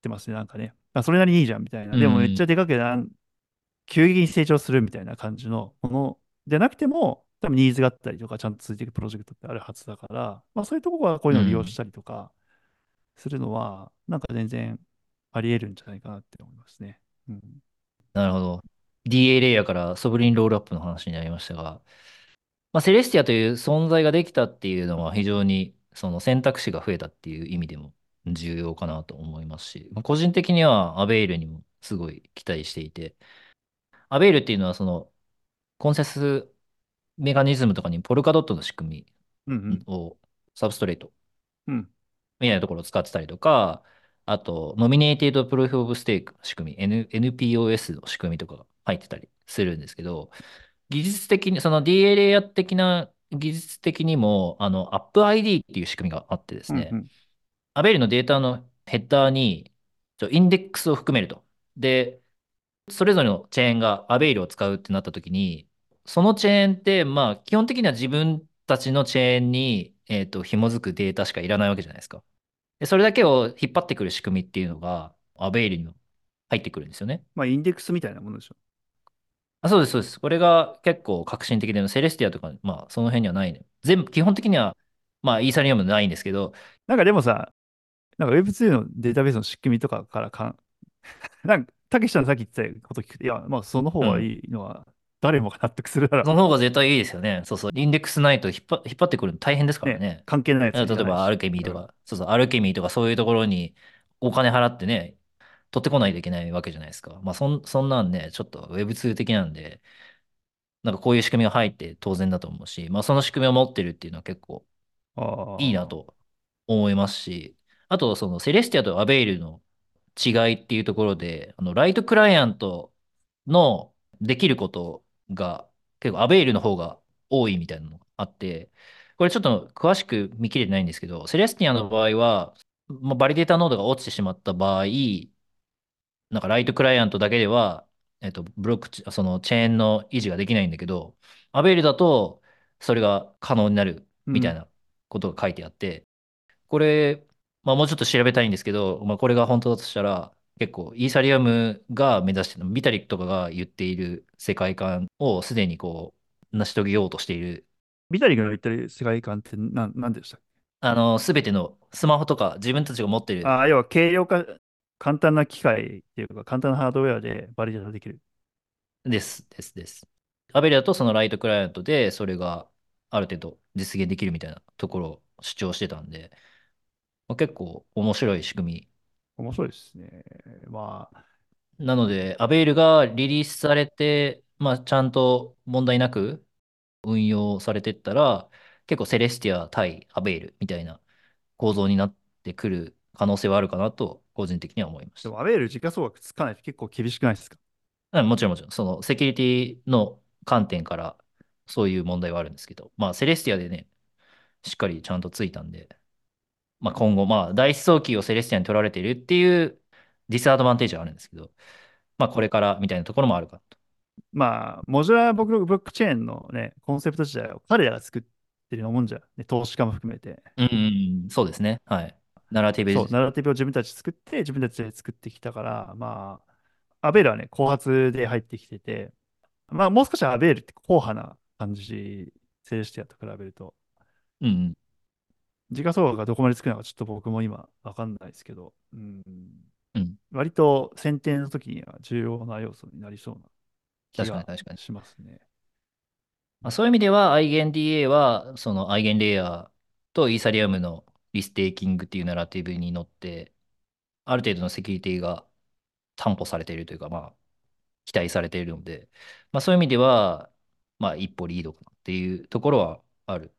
ってますね、なんかね。あ、それなりにいいじゃん、みたいな。でもめっちうん。ゃでかくなん急激に成長するみたいな感じのものでなくても、多分ニーズがあったりとか、ちゃんと続いていくプロジェクトってあるはずだから、まあそういうところはこういうのを利用しうん。たりとかするのは、なんか全然あり得るんじゃないかなって思いますね。うん。なるほど。DA レイヤーからソブリンロールアップの話になりましたが、まあ、セレスティアという存在ができたっていうのは非常にその選択肢が増えたっていう意味でも重要かなと思いますし、まあ個人的にはアベイルにもすごい期待していて、アベイルっていうのはそのコンセスメカニズムとかにポルカドットの仕組みをサブストレートうん。みたいなところを使ってたりとか、あと、ノミネーティッドプルーフオブステークの仕組み、N、NPOS の仕組みとかが入ってたりするんですけど、技術的に、その DLA 的な技術的にも、あの、AppID っていう仕組みがあってですね、うんうんアベルのデータのヘッダーに、インデックスを含めると。で、それぞれのチェーンがアベイルを使うってなったときに、そのチェーンって、まあ、基本的には自分たちのチェーンに、えっと、紐づくデータしかいらないわけじゃないですか。で、それだけを引っ張ってくる仕組みっていうのが、アベイルにも入ってくるんですよね。まあインデックスみたいなものでしょ。あ、そうです、そうです。これが結構革新的で、セレスティアとか、まあ、その辺にはないね。全部、基本的には、まあ、イーサリアムないんですけど、なんかでもさ、なんか Web2 のデータベースの仕組みとかからかん (laughs) なんか、たけしさんさっき言ってたこと聞くと、いや、まあ、その方がうん。いいのは、誰もが納得するだろその方が絶対いいですよね。そうそう。インデックスないと引っ張、引っ張ってくるの大変ですう。ね、からね。関係ないやつ例えば、ア。ルケミーうん。とか、そうそう、アルケミーとかそういうところにお金払ってね、取ってこないといけないわけじゃないですか。まあ、そん、そんなんね、ちょっと Web2 的なんで、なんかこういう仕組みが入って当然だと思うし、まあ、その仕組みを持ってるっていうのは結構あいいなあ、と思いますし、あと、そのセレスティアとアベイルの違いっていうところで、あの、ライトクライアントのできることが結構アベイルの方が多いみたいなのがあって、これちょっと詳しく見切れてないんですけど、セレスティアの場合は、まあ、バリデータノードが落ちてしまった場合、なんかライトクライアントだけでは、えっと、ブロック、そのチェーンの維持ができないんだけど、アベイルだとそれが可能になる。みたいなことが書いてあって、これ、まあ、もうちょっと調べたいんですけど、まあ、これが本当だとしたら、結構、イーサリアムが目指してる、ビタリックとかが言っている世界観をすでにこう、成し遂げようとしている。ビタリ君の言ってる世界観って何、何でしたっけ？あの、すべてのスマホとか自分たちが持ってるああ、要は軽量化、簡単な機械っていうか、簡単なハードウェアでバリデータできる。です、です、です。アベレだとそのライトクライアントで、それがある程度実現できるみたいなところを主張してたんで、まあ、結構面白い仕組み。面白いですね。まあ、なので、アベイルがリリースされて、まあ、ちゃんと問題なく運用されてったら、結構セレスティア対アベイルみたいな構造になってくる可能性はあるかなと、個人的には思いましでもアベール時価総額つかないと結構厳しくないですか？もちろんもちろん、そのセキュリティの観点からそういう問題はあるんですけど、まあ、セレスティアでね、しっかりちゃんとついたんで、まあ、今後、まあ、第一想起をセレスティアに取られているっていうディスアドバンテージはあるんですけど、まあ、これからみたいなところもあるかと。まあ、モジュラーブロックチェーンのね、コンセプト自体を彼らが作ってるようなもんじゃん、ね、投資家も含めて。うんうんうん、そうですね。はい。ナラティブそう。ナラティブを自分たち作って、自分たちで作ってきたから、まあ、アベールはね、後発で入ってきてて、まあ、もう少しアベールって硬派な感じ、セレスティアと比べると。うんうん。時価総額がどこまでつくのかちょっと僕も今わかんないですけど、うん、うん割と選定の時には重要な要素になりそうな気確かにが確かに。しますね。まあ、そういう意味では、IGNDA は、その i イゲンレイヤーとイーサリアムのリステーキングっていうナラティブに乗って、ある程度のセキュリティが担保されているというか、まあ、期待されているので、まあ、そういう意味では、まあ、一歩リードかなっていうところはある。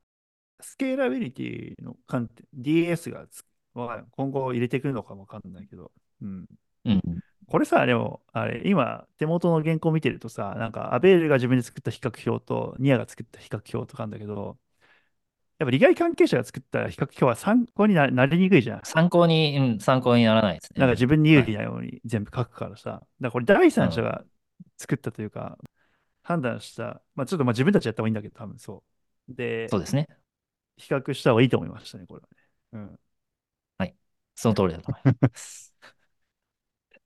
スケーラビリティの観点、DS が今後入れてくるのかもわかんないけど、うん。うん。これさ、でも、あれ、今、手元の原稿見てるとさ、なんか、アベールが自分で作った比較表と、ニアが作った比較表とかあるんだけど、やっぱ利害関係者が作った比較表は参考にな、なりにくいじゃん。参考に、うん、参考にならないですね。なんか自分に有はい。利なように全部書くからさ。だからこれ第うん。三者が作ったというか、判断した、まあちょっとまあ自分たちやった方がいいんだけど、多分そう。で、そうですね。比較した方がいいと思いましたね、これはね。うん。はい。その通りだと思います。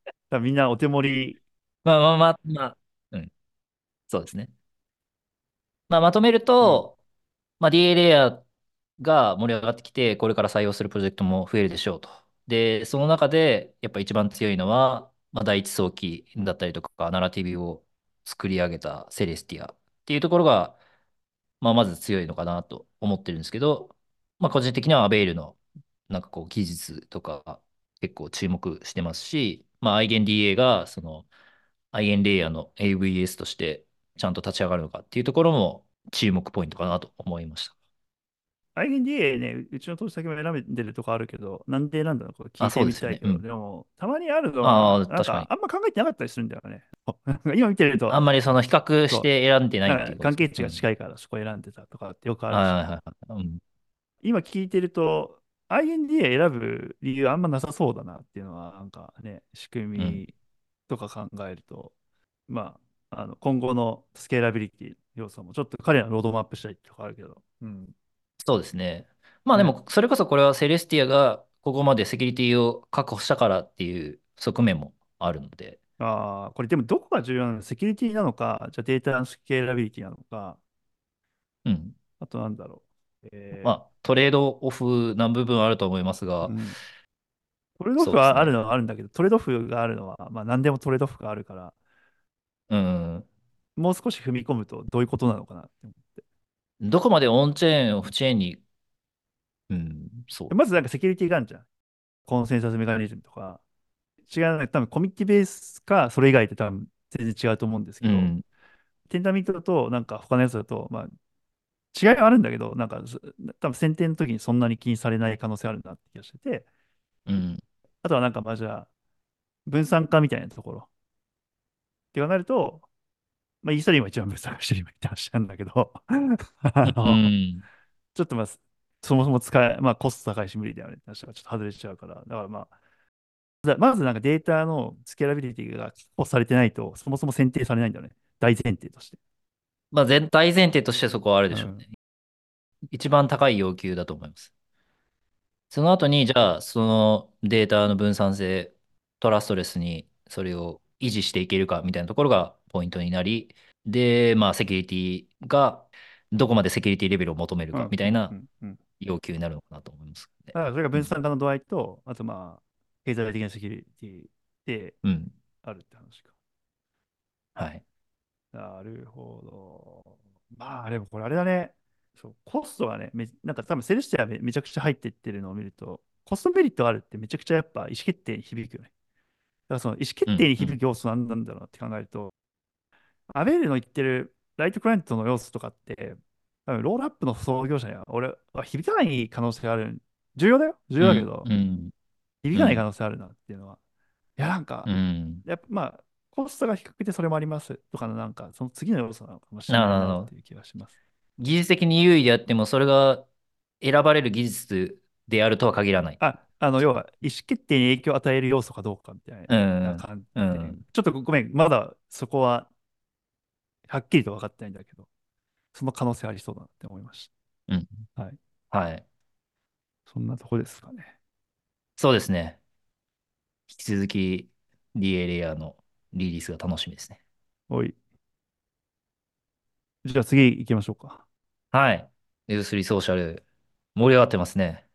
(laughs) みんなお手盛り、まあまあまあ、まあ、うん。そうですね。まあ、まとめるうん。と、まあ、DA レイヤーが盛り上がってきて、これから採用するプロジェクトも増えるでしょうと。で、その中で、やっぱ一番強いのは、まあ、第一早期だったりとか、ナラティブを作り上げたセレスティアっていうところが、まあ、まず強いのかなと思ってるんですけど、まあ、個人的にはアベイルの、なんかこう、技術とか、結構注目してますし、まあ、アイゲン DA が、その、アイゲンレイヤーの AVS として、ちゃんと立ち上がるのかっていうところも注目ポイントかなと思いました。INDA ね、うちの投資先も選んでるとこあるけど、なんで選んだの？か聞あ、いて。みたいけど、うん。でも、たまにあるのは、なん確かあんま考えてなかったりするんだよね。(laughs) 今見てると、あんまりその比較しそて選んでなう、いっていうことですか。うん。係値が近いからそこ選んでたとかってよくあるし。今聞いてると、INDA 選ぶ理由あんまなさそうだなっていうのは、なんかね、仕組うん。みとか考えると、まあ、あの今後のスケーラビリティ要素もちょっと彼らのロードマップしたいとかあるけど、うん。そうですね。まあでね。も、それこそこれはセレスティアがここまでセキュリティを確保したからっていう側面もあるので、ああ、これでもどこが重要なの？セキュリティなのか、じゃあデータのスケーラビリティなのか、うん。あとなんだろう。えまあ、トレードオフな部分はあると思いますが、ーうん。トレードオフそうですね。はあるのはあるんだけど、トレードオフがあるのは、まあ何でもトレードオフがあるから、うん。もう少し踏み込むとどういうことなのかなって思って。どこまでオンチェーン、オフチェーンに、うん、そう。まずなんかセキュリティがあるじゃん。コンセンサスメカニズムとか。違う、多分コミッティベースか、それ以外って多分全然違うと思うんですけど、うん、テンダミットだと、なんか他のやつだと、まあ、違いはあるんだけど、なんか、多分選定の時にそんなに気にされない可能性あるなって気がしてて、うん、あとはなんか、まあじゃあ、分散化みたいなところ。って考えると、まあ、イーサリアムは一番分散化してる今って話なんだけどあうの、ん。ちょっとまあ、そもそも使え、まあコスト高いし無理だよねって話がちょっと外れちゃうから、だからまあ、まずなんかデータのスケーラビリティが確保されてないと、そもそも選定されないんだよね。大前提として。まあ、全体前提としてそこはあるでうん。しょうね。一番高い要求だと思います。その後に、じゃあ、そのデータの分散性、トラストレスにそれを維持していけるかみたいなところがポイントになり、で、まあ、セキュリティがどこまでセキュリティレベルを求めるうん。うん。うかみたいなん。うん要求になるのかなと思いますね。だからそれが分うん。散化の度合いと、あとまあ、経済的なセキュリティでうん。あるって話か。はい。なるほど。まあ、でもこれあれだね。そう、コストがね、め、なんか多分セレスティアめ、めちゃくちゃ入っていってるのを見ると、コストメリットがあるってめちゃくちゃやっぱ意思決定に響くよね。だからその意思決うん。定にうん。響く要素なんなんだろうなって考えると、アベールの言ってるライトクライアントの要素とかって、多分ロールアップの創業者には俺は響かない可能性がある。重要だよ。重うん。要だけど、うん。響かない可うん。能性あるなっていうのは。いや、なんか、うん。やっぱまあ、コストが低くてそれもありますとかのなんか、その次の要素なのかもしれないなっていう気がします。技術的に優位であっても、それが選ばれる技術であるとは限らない。あ、あの、要は、意思決定に影響を与える要素かどうかみたいうん。な観点。うん。ちょっとごめん、まだそこははっきりと分かってないんだけど、その可能性ありそうだなって思いましうん。た。はい。はい。そんなとこですかね。そうですね。引き続き DA レイヤーのリリースが楽しみですね。おい。じゃあ次行きましょうか。はい。Web3 ソーシャル盛り上がってますね。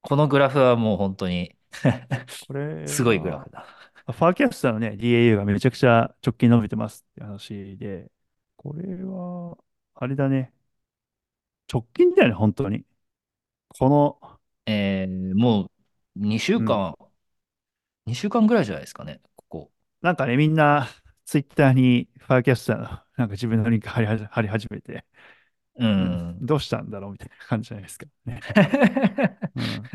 このグラフはもう本当に (laughs) これすごいグラは、フだ。ファーキャスターのね、DAU がめちゃくちゃ直近伸びてますって話で、これは、あれだね。直近だよね、本当に。この、えー、もう2週うん。間、2週間ぐらいじゃないですかね、ここ。なんかね、みんな、ツイッターにファーキャスターの、なんか自分のリンク貼りはじ貼り始めて、ううん、ん。どうしたんだろうみたいな感じじゃないですか。ね。(laughs) うん。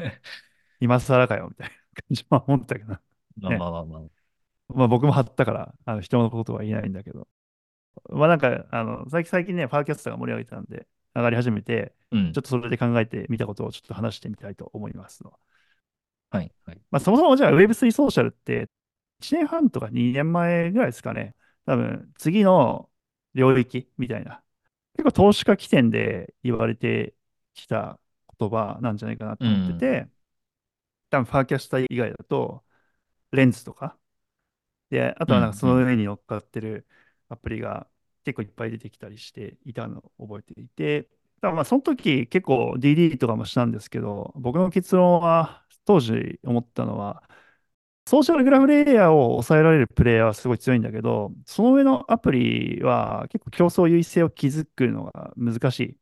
今更かよみたいな感じは思ったけど、まあまね。あまあまあ。まあ僕も貼ったから、あの人のことは言えないんだけど。まあなんか、あの、最近最近ね、ファーキャスターが盛り上げてたんで、上がり始めて、うん。ちょっとそれで考えてみたことをちょっと話してみたいと思いますの。はい。はい。まあそもそもじゃあ Web3 ソーシャルって1年半とか2年前ぐらいですかね。多分次の領域みたいな。結構投資家起点で言われてきた言葉なんじゃないかなと思ってうん。て、多分ファーキャスター以外だとレンズとか、で、あとはなんかうん。うん。その上に乗っかってるアプリが結構いっぱい出てきたりしていたのを覚えていて、ただまあその時結構 DD とかもしたんですけど、僕の結論は当時思ったのは、ソーシャルグラフレイヤーを抑えられるプレイヤーはすごい強いんだけど、その上のアプリは結構競争優位性を築くのが難しい。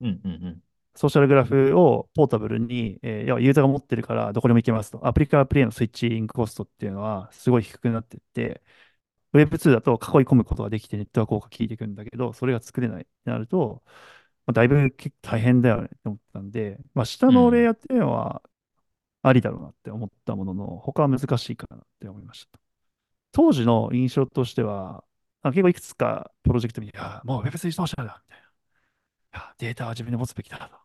うん。うん。うんソーシャルグラフをポータブルに、えー要はユーザーが持ってるからどこでも行けますと。アプリからプレイのスイッチングコストっていうのはすごい低くなってって、Web2 だと囲い込むことができてネットワーク効果効いてくるんだけど、それが作れないってなると、まあ、だいぶ結構大変だよねって思ったんで、まあ、下のレイうん。ヤーっていうのはありだろうなって思ったものの、他は難しいかなって思いました。当時の印象としては、あ結構いくつかプロジェクト見て、いや、もう Web3 当社だみたいな。いやデータは自分で持つべきだと。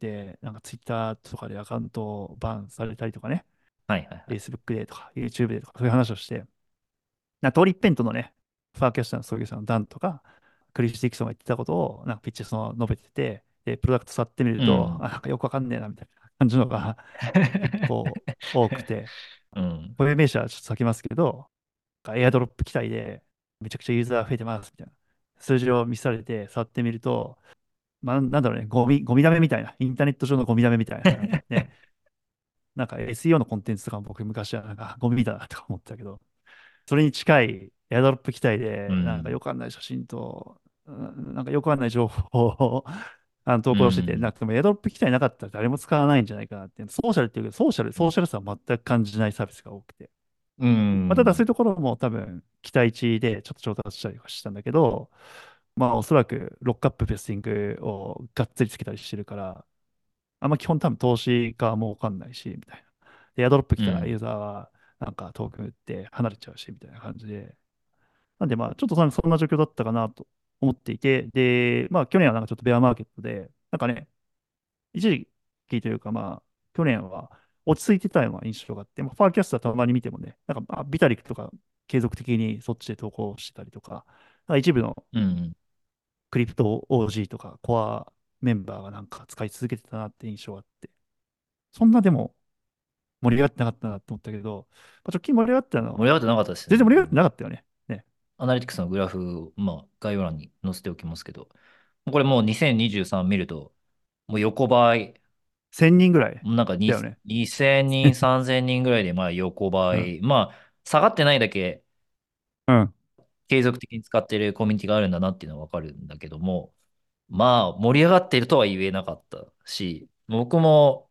で、なんか Twitter とかでアカウントをバンされたりとかね、はいはいはい。Facebook でとか YouTube でとかそういう話をして、なトーリッペントのね、ファーキャスターの創業者のダンとか、クリス・ディクソンが言ってたことを、なんかピッチその述べてて、で、プロダクト触ってみると、うん。あ、なんかよくわかんねえな、みたいな感じのが (laughs) 結構多くて、うん。こういう名詞はちょっと避けますけど、エアドロップ機体でめちゃくちゃユーザー増えてます、みたいな。数字を見せられて触ってみると、まあ、なんだろうね、ゴミ、ゴミダメみたいな、インターネット上のゴミダメみたいな、(laughs) ね、なんか SEO のコンテンツとかも僕昔はなんかゴミだなとか思ってたけど、それに近いエアドロップ機体で、なんかうん。よくわかんない写真と、うんなんかよくわかんない情報を (laughs) あの投う稿してて、ん。なんかでもエアドロップ機体なかったら誰も使わないんじゃないかなってソーシャルっていうけど、ソーシャル、ソーシャルさは全く感じないサービスが多くて。うまあ、ただそういうん。ところも多分期待値でちょっと調達したりはしたんだけど、まあおそらくロックアップフェスティングをがっつりつけたりしてるから、あんま基本多分投資家もわかんないし、みたいな。で、エアドロップ来たらユーうん。ザーはなんかトークン打って離れちゃうし、みたいな感じで。なんでまあちょっとそんそんな状況だったかなと思っていて、で、まあ去年はなんかちょっとベアマーケットで、なんかね、一時期というかまあ去年は落ち着いてたような印象があって、まあ、ファーキャスターたまに見てもね、なんかまあビタリックとか継続的にそっちで投稿してたりとか、か一部のうん。クリプト OG とかコアメンバーがなんか使い続けてたなって印象があって、そんなでも盛り上がってなかったなと思ったけど、まあ直近盛り上がったのは、盛り上がってなかったですね。全然盛り上がってうんなかったよね。ね。アナリティクスのグラフ、まあ、概要欄に載せておきますけど、これもう2023見ると、もう横ばい、1000人ぐらいなんかね。2000人、(laughs) 3000人ぐらいで、まあ横ばうん。い。まあ、下がってないだけ、うん。継続的に使ってるコミュニティがあるんだなっていうのはわかるんだけども、まあ、盛り上がっているとは言えなかったし、僕も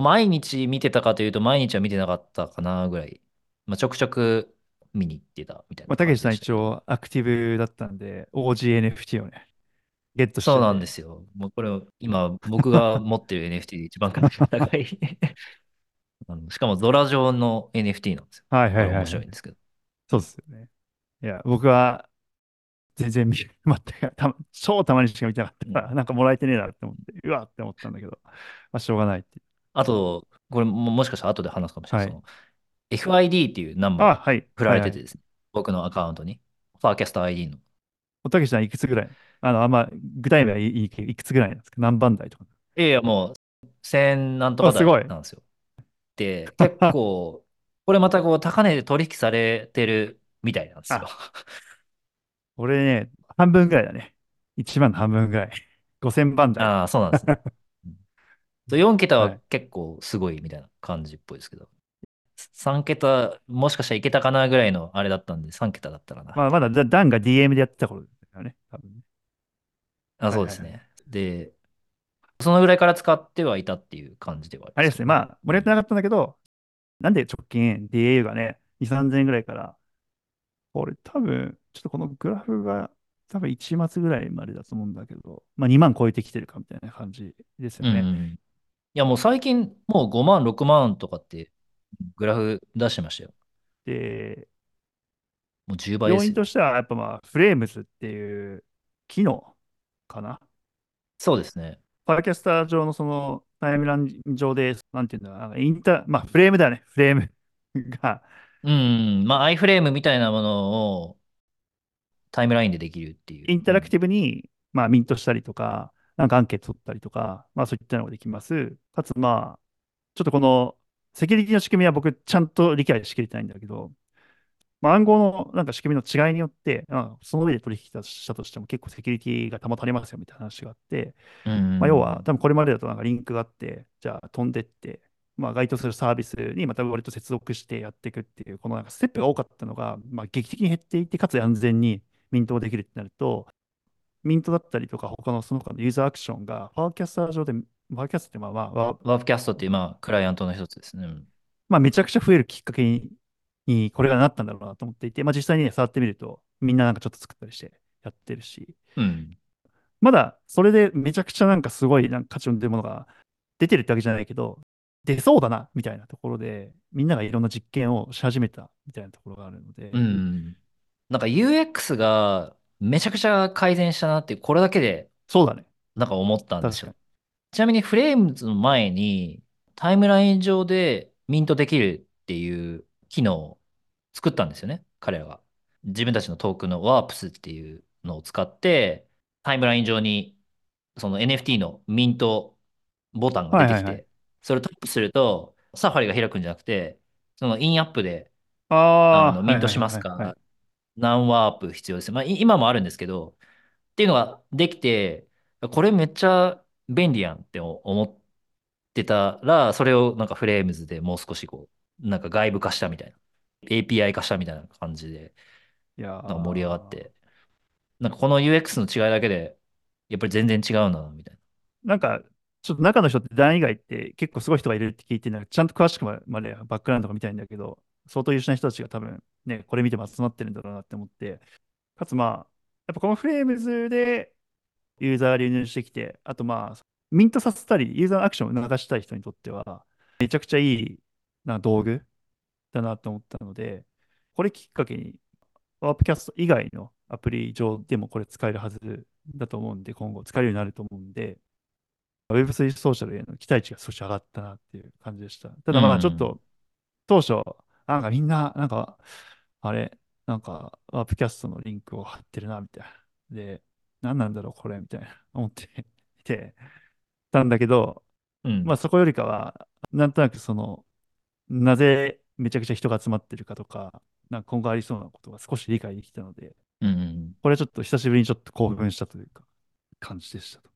毎日見てたかというと、毎日は見てなかったかなぐらい、まあ、ちょくちょく見に行ってたみたいまあ、な感じたけしさん一応アクティブだったんで、OGNFT をね、ゲットしそうなんで。すよ。もうこれ、今、僕が持ってる NFT で一番価値が高い (laughs) あのしかもゾラ状の NFT なんですよ。はいはいはいはい。面白いんですけど。そうですよね。いや、僕は全然見、全く、たま、超たまにしか見てなかったうんから、なんかもらえてねえなって思って、うわって思ったんだけど、まあ、しょうがないって。あと、これももしかしたら後で話すかもしれない。はい。その FID っていうナンバーあ、がはい。振ら。れててですね。僕のアカウントに。ファーキャスト ID の。おたけしさんいくつぐらい？あの、あんま具体名はいいいくつぐらいなんですか？何番台とか。いやいや、もう、1000なんとあ、かすごい。台なんですよ。で、結構、(laughs) これまたこう、高値で取引されてるみたいなんですよ。あ、俺ね、半分ぐらいだね。1万の半分ぐらい。5000番台。ああ、そうなんですね。(laughs) うん4桁ははい。結構すごいみたいな感じっぽいですけど。3桁、もしかしたらいけたかなぐらいのあれだったんで、3桁だったらな。まあ、まだダダンが DM でやってた頃だよね。多分ね。あ、はいはいはい。そうですね。で、そのぐらいから使ってはいたっていう感じではありあれですね。まあ、盛り上がってなかったんだけど、なんで直近 DAU がね、2、3000円ぐらいから、これ多分、ちょっとこのグラフが多分1月ぐらいまでだと思うんだけど、まあ2万超えてきてるかみたいな感じですようん、うね。ん。いや、もう最近、もう5万、6万とかってグラフ出してましたよ。で、もう10倍ですよ。要因としてはやっぱまあ、フレームズっていう機能かな。そうですね。パーキャスター上のそのタイムライン上で、なんていうんだろう、なんかインター、まあフレームだよね、フレームが、うん、まあ、アイフレームみたいなものをタイムラインでできるっていう。インタラクテうん。ィブに、まあミントしたりとか、なんかアンケート取ったりとか、まあそういったのができます。かつまあ、ちょっとこのセキュリティの仕組みは僕ちゃんと理解しきれてないんだけど、まあ、暗号のなんか仕組みの違いによって、まあ、その上で取引したとしても結構セキュリティが保たれますよみたいな話があって、うん、うまあ、要は、ん、多分これまでだとなんかリンクがあって、じゃあ飛んでって、まあ、該当するサービスにまた割と接続してやっていくっていう、このなんかステップが多かったのが、まあ、劇的に減っていて、かつ安全にミントをできるってなると、ミントだったりとか、他のその他のユーザーアクションが、ファーキャスター上で、ファーキャストってまあまあ、わワープキャストっていう、まあ、クライアントの一つですね。うんまあ、めちゃくちゃ増えるきっかけに、にこれがなったんだろうなと思っていて、まあ、実際にね、触ってみると、みんななんかちょっと作ったりしてやってるし、うん。まだそれでめちゃくちゃなんかすごいなんか価値の出るものが出てるってわけじゃないけど、出そうだなみたいなところで、みんながいろんな実験をし始めたみたいなところがあるのうで、ん。なんか UX がめちゃくちゃ改善したなって、これだけでそうだね。なんか思ったんですよ。ちなみにフレームズの前にタイムライン上でミントできるっていう機能を作ったんですよね、彼らが。自分たちのトークンのワープスっていうのを使ってタイムライン上にその NFT のミントボタンがはいはいはい。出てきて、それをタップするとサファリが開くんじゃなくて、そのインアップであのミントしはいはいはいますかはいはい。何ワープ必要です。まあ、い今もあるんですけど、っていうのができて、これめっちゃ便利やんって思ってたら、それをなんかフレームズでもう少しこう、なんか外部化したみたいな。API 化したみたいな感じで、いやなんか盛り上がっー、て、なんかこの UX の違いだけで、やっぱり全然違うな、みたいなんか、ちょっと中の人って団以外って結構すごい人がいるって聞いてなんかちゃんと詳しくままでバックグラウンドとか見たいんだけど、相当優秀な人たちが多分ね、これ見ても集まってるんだろうなって思って、かつまあ、やっぱこのフレームズでユーザー流入してきて、あとまあ、ミントさせたり、ユーザーのアクションを促したい人にとっては、めちゃくちゃいいな道具だなと思ったので、これきっかけに、ワープキャスト以外のアプリ上でもこれ使えるはずだと思うんで、今後使えるようになると思うんで、Web3 ソーシャルへの期待値が少し上がったなっていう感じでした。ただまあちょっん。と当初、なんかみんな、なんか、あれ、なんかワープキャストのリンクを貼ってるな、みたいな。で、何なんだろう、これ、みたいな思っていてたんだけど、うん。まあそこよりかは、なんとなくその、なぜめちゃくちゃ人が集まってるかとか、なんか今後ありそうなことが少し理解できたので、うん。これはちょっと久しぶりにちょっと興奮したというか、感じでしたと。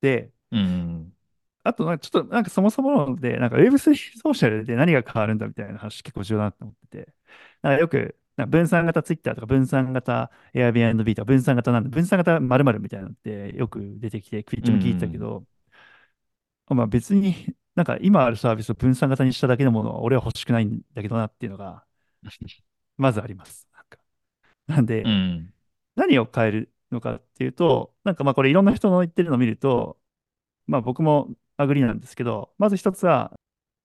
で、うん。あと、なんかちょっと、なんかそもそも論で、なんか Web3 ソーシャルで何が変わるんだみたいな話結構重要だなと思ってて、なんかよく、分散型 Twitter とか分散型 Airbnb とか分散型なんで、分散型〇〇みたいなのってよく出てきて、クイッうチも聞いてたけん。ど、まあ別になんか今あるサービスを分散型にしただけのものは俺は欲しくないんだけどなっていうのが、(laughs) まずあります。なんかなんで、うん。何を変えるのかっていうと、なんかまあこれいろんな人の言ってるのを見ると、まあ僕もアグリなんですけど、まず一つは、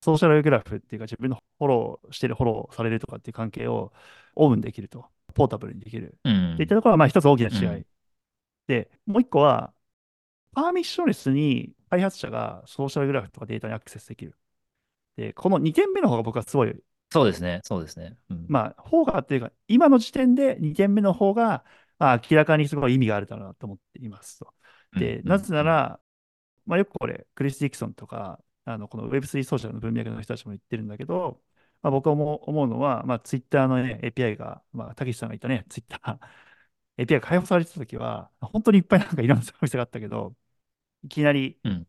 ソーシャルグラフっていうか自分のフォローしてる、フォローされるとかっていう関係をオンできると。ポータブルにできる。うん。っていったところはまあ一つ大きなうん。違い。で、もう一個は、パーミッションレスに開発者がソーシャルグラフとかデータにアクセスできる。で、この2点目の方が僕はすごい、そうですね。そうですね。うん。まあ、方がっていうか、今の時点で2点目の方が、まあ、明らかにすごい意味があるだろうなと思っていますと。うん。で、な。ぜなら、まあ、よくこれ、クリス・ディクソンとか、あのこの Web3 ソーシャルの文脈の人たちも言ってるんだけど、まあ、僕は思うのは、まあ、Twitter の、ね、API が、まあ、たけしさんが言ったね、Twitter、API が開放されてたときは、本当にいっぱいなんかいろんなサービスがあったけど、いきなり、うん。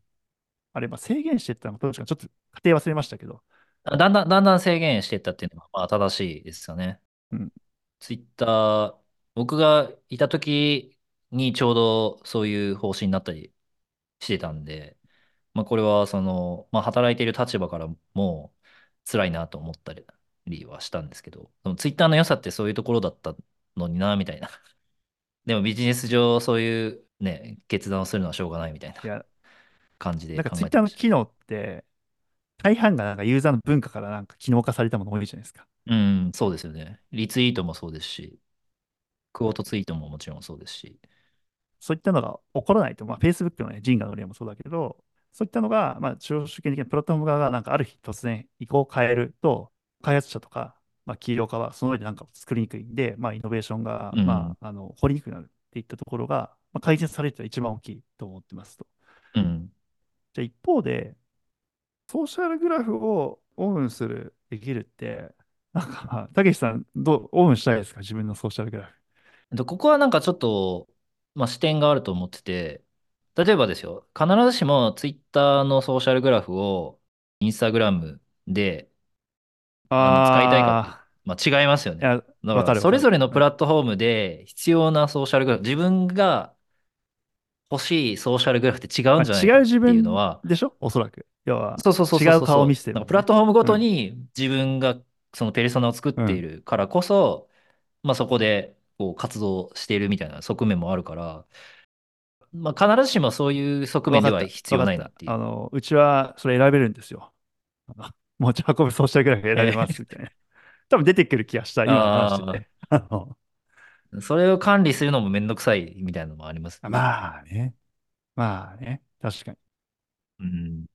あれ、まあ、制限してったのかどうかちょっと家庭忘れましたけど、だんだん、だんだん制限していったっていうのが、まあ、正しいですよね。うん、ツイッター、僕がいた時にちょうどそういう方針になったりしてたんで、まあ、これはその、まあ、働いている立場からも辛いなと思ったりはしたんですけど、ツイッターの良さってそういうところだったのにな、みたいな。(laughs) でもビジネス上そういうね、決断をするのはしょうがないみたいないや、感じでなんか考えて Twitter ました。の機能って、大半がなんかユーザーの文化からなんか機能化されたもの多いじゃないですか。うん、そうですよね。リツイートもそうですし、クオートツイートももちろんそうですし。そういったのが起こらないと、まあ、Facebook のね、ジンガの例もそうだけど、そういったのが、まあ、中主権的なプラットフォーム側がなんかある日突然意向を変えると、開発者とか、まあ、企業家はその上でなんか作りにくいんで、まあ、イノベーションが、うん、まあ、あの、掘りにくくなるっていったところが、まあ、改善されてたら一番大きいと思ってますと。うん。じゃあ一方で、ソーシャルグラフをオンする、できるって、なんか、たけしさん、どう、オンしたいですか？自分のソーシャルグラフ。で、ここはなんかちょっと、まあ、視点があると思ってて、例えばですよ、必ずしもツイッターのソーシャルグラフをインスタグラムであの使いたいかってまあ、違いますよね。や、だから、わかるわかる。それぞれのプうんラットフォームで必要なソーシャルグラフ、自分が欲しいソーシャルグラフって違うんまあ、じゃない違うかっていうのは、でしょ？おそらく。要は、そうそうそう違そうそうそう。う顔を見せてるな。プラットフォームごうん。とに自分がそのペルソナを作っていうん。るからこそ、まあそこでこう活動しているみたいな側面もあるから、まあ必ずしもそういう側面では。必要。ないなっていう。あの、うちはそれ選べるんですよ。(laughs) 持ち運ぶソーシャルグラフ選べます、えみたいな。多分出てくる気がした、ー、今話してあて。あの、あ、それを管理するのもめんどくさいみたいなのもありますね。まあね。まあね。確かに。うん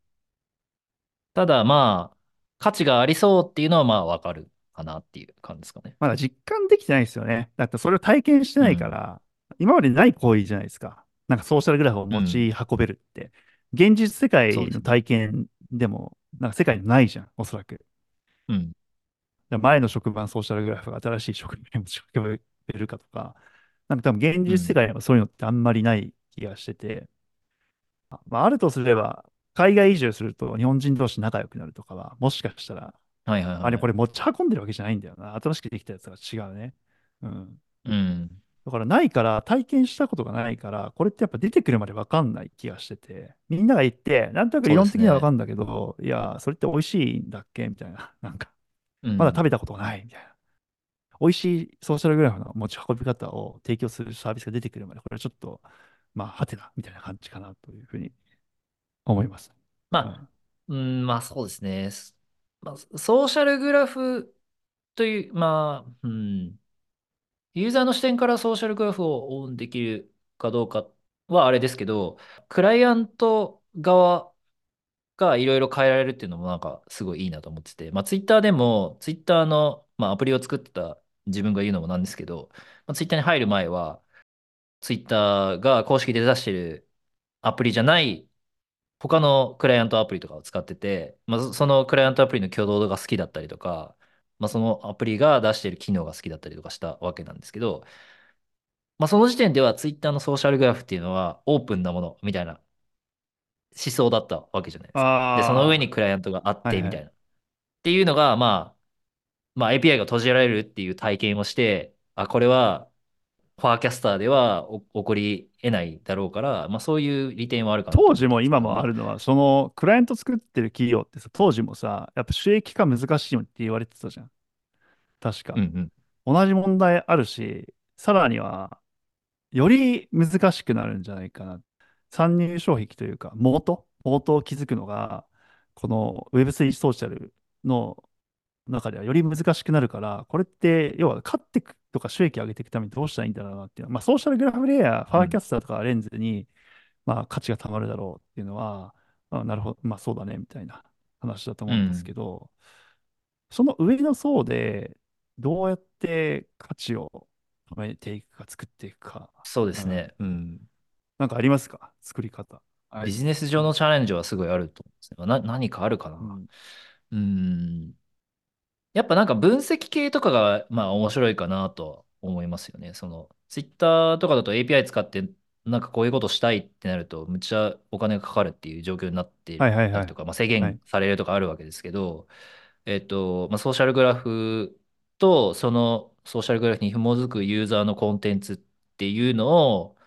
ただまあ、価値がありそうっていうのはまあわかるかなっていう感じですかね。まだ実感できてないですよね。だってそれを体験してないかうん。ら、今までない行為じゃないですか。なんかソーシャルグラフを持うん。ち運べるって。現実世界の。体験でも、なんか世界にないじゃん、おそらく。うん。前の職場のソーシャルグラフが新しい職場に持ち運べるかとか、なんか多分現実世うん。界にはそういうのってあんまりない気がしてて、あまあ、あるとすれば、海外移住すると日本人同士仲良くなるとかは、もしかしたら、はいはいあれ、はい。これ持ち運んでるわけじゃないんだよな。新しくできたやつが違うね。うん。うん。だからないから、体験したことがないから、これってやっぱ出てくるまでわかんない気がしてて、みんなが言って、なんとなく理論的にはわか。るんだけど、いや、それって美味しいんだっけ？みたいな。(laughs) なんか、まだ食うん。べたことがないみたいな。美味しいソーシャルグラフの持ち運び方を提供するサービスが出てくるまで、これはちょっと、まあ、はてな、みたいな感じかなというふうに思います。うまあ、ん。うん、まあそうですね。すまあ、ソーシャルグラフという、まあ、うん、ユーザーの視点からソーシャルグラフをオンできるかどうかはあれですけど、クライアント側がいろいろ変えられるっていうのもなんかすごいいいなと思ってて、まあ、ツイッターでも、ツイッターの、まあ、アプリを作ってた自分が言うのもなんですけど、まあ、ツイッターに入る前は、ツイッターが公式で出してるアプリじゃない他のクライアントアプリとかを使ってて、まあ、そのクライアントアプリの挙動が好きだったりとか、まあ、そのアプリが出してる機能が好きだったりとかしたわけなんですけど、まあ、その時点ではツイッターのソーシャルグラフっていうのはオープンなものみたいな思想だったわけじゃないですか。で、その上にあクライアントがあっあ、はいはい。てみたいな。っていうのが、まあ、まあ、API が閉じられるっていう体験をして、あ、これはファーキャスターではお起こり得ないだろうから、まあ、そういう利点はあるかな当時も今もあるのは、そのクライアント作ってる企業ってさ、当時もさ、やっぱ収益化難しいよって言われてたじゃん。確か。うんうん。同じ問題あるし、さらには、より難しくなるんじゃないかな。参入障壁というか、モートモートを築くのが、この Web3 ソーシャルの中ではより難しくなるから、これって、要は勝っていくとか収益を上げていくためにどうしたらいいんだろうなっていうのは、まあ、ソーシャルグラフレイヤー、フうん。ァーキャスターとかレンズに、まあ、価値がたまるだろうっていうのは、あ、なるほど、まあそうだね、みたいな話だと思うんですうん。けど、その上の層でどうやって価値を貯めていくか、作っていくか、うん、そうですね。うん。なんかありますか？作り方。はい。ビジネス上のチャレンジはすごいあると思うんですね。まあな、何かあるかな。うん。うん。やっぱなんか分析系とかが、まあ面白いかなと思いますよね。その、ツイッターとかだと API 使って、なんかこういうことしたいってなると、むっちゃお金がかかるっていう状況になってはいはいはい。とか、まあ、制はい。限されるとかあるわけですけど、えっと、まあ、ソーシャルグラフと、そのソーシャルグラフに紐づくユーザーのコンテンツっていうのを、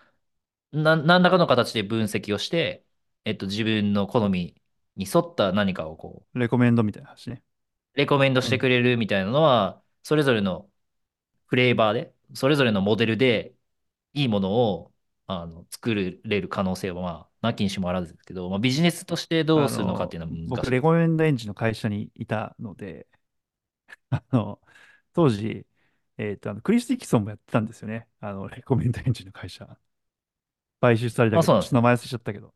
な、何らかの形で分析をして、えっと、自分の好みに沿った何かをこう、レコメンドみたいな話ね。レコメンドうん。してくれるみたいなのは、それぞれのフレーバーで、それぞれのモデルでいいものをあの作れる可能性は、まあ、なきにしもあらずですけど、まあ、ビジネスとしてどうするのかっていうのは難僕、しいです。レコメンドエンジンの会社にいたので、(laughs) あの、当時、えっと、あのクリス・ディキソンもやってたんですよね。あの、レコメンドエンジンの会社。買収されたあ、けど。ちょっと名前忘れちゃったけど、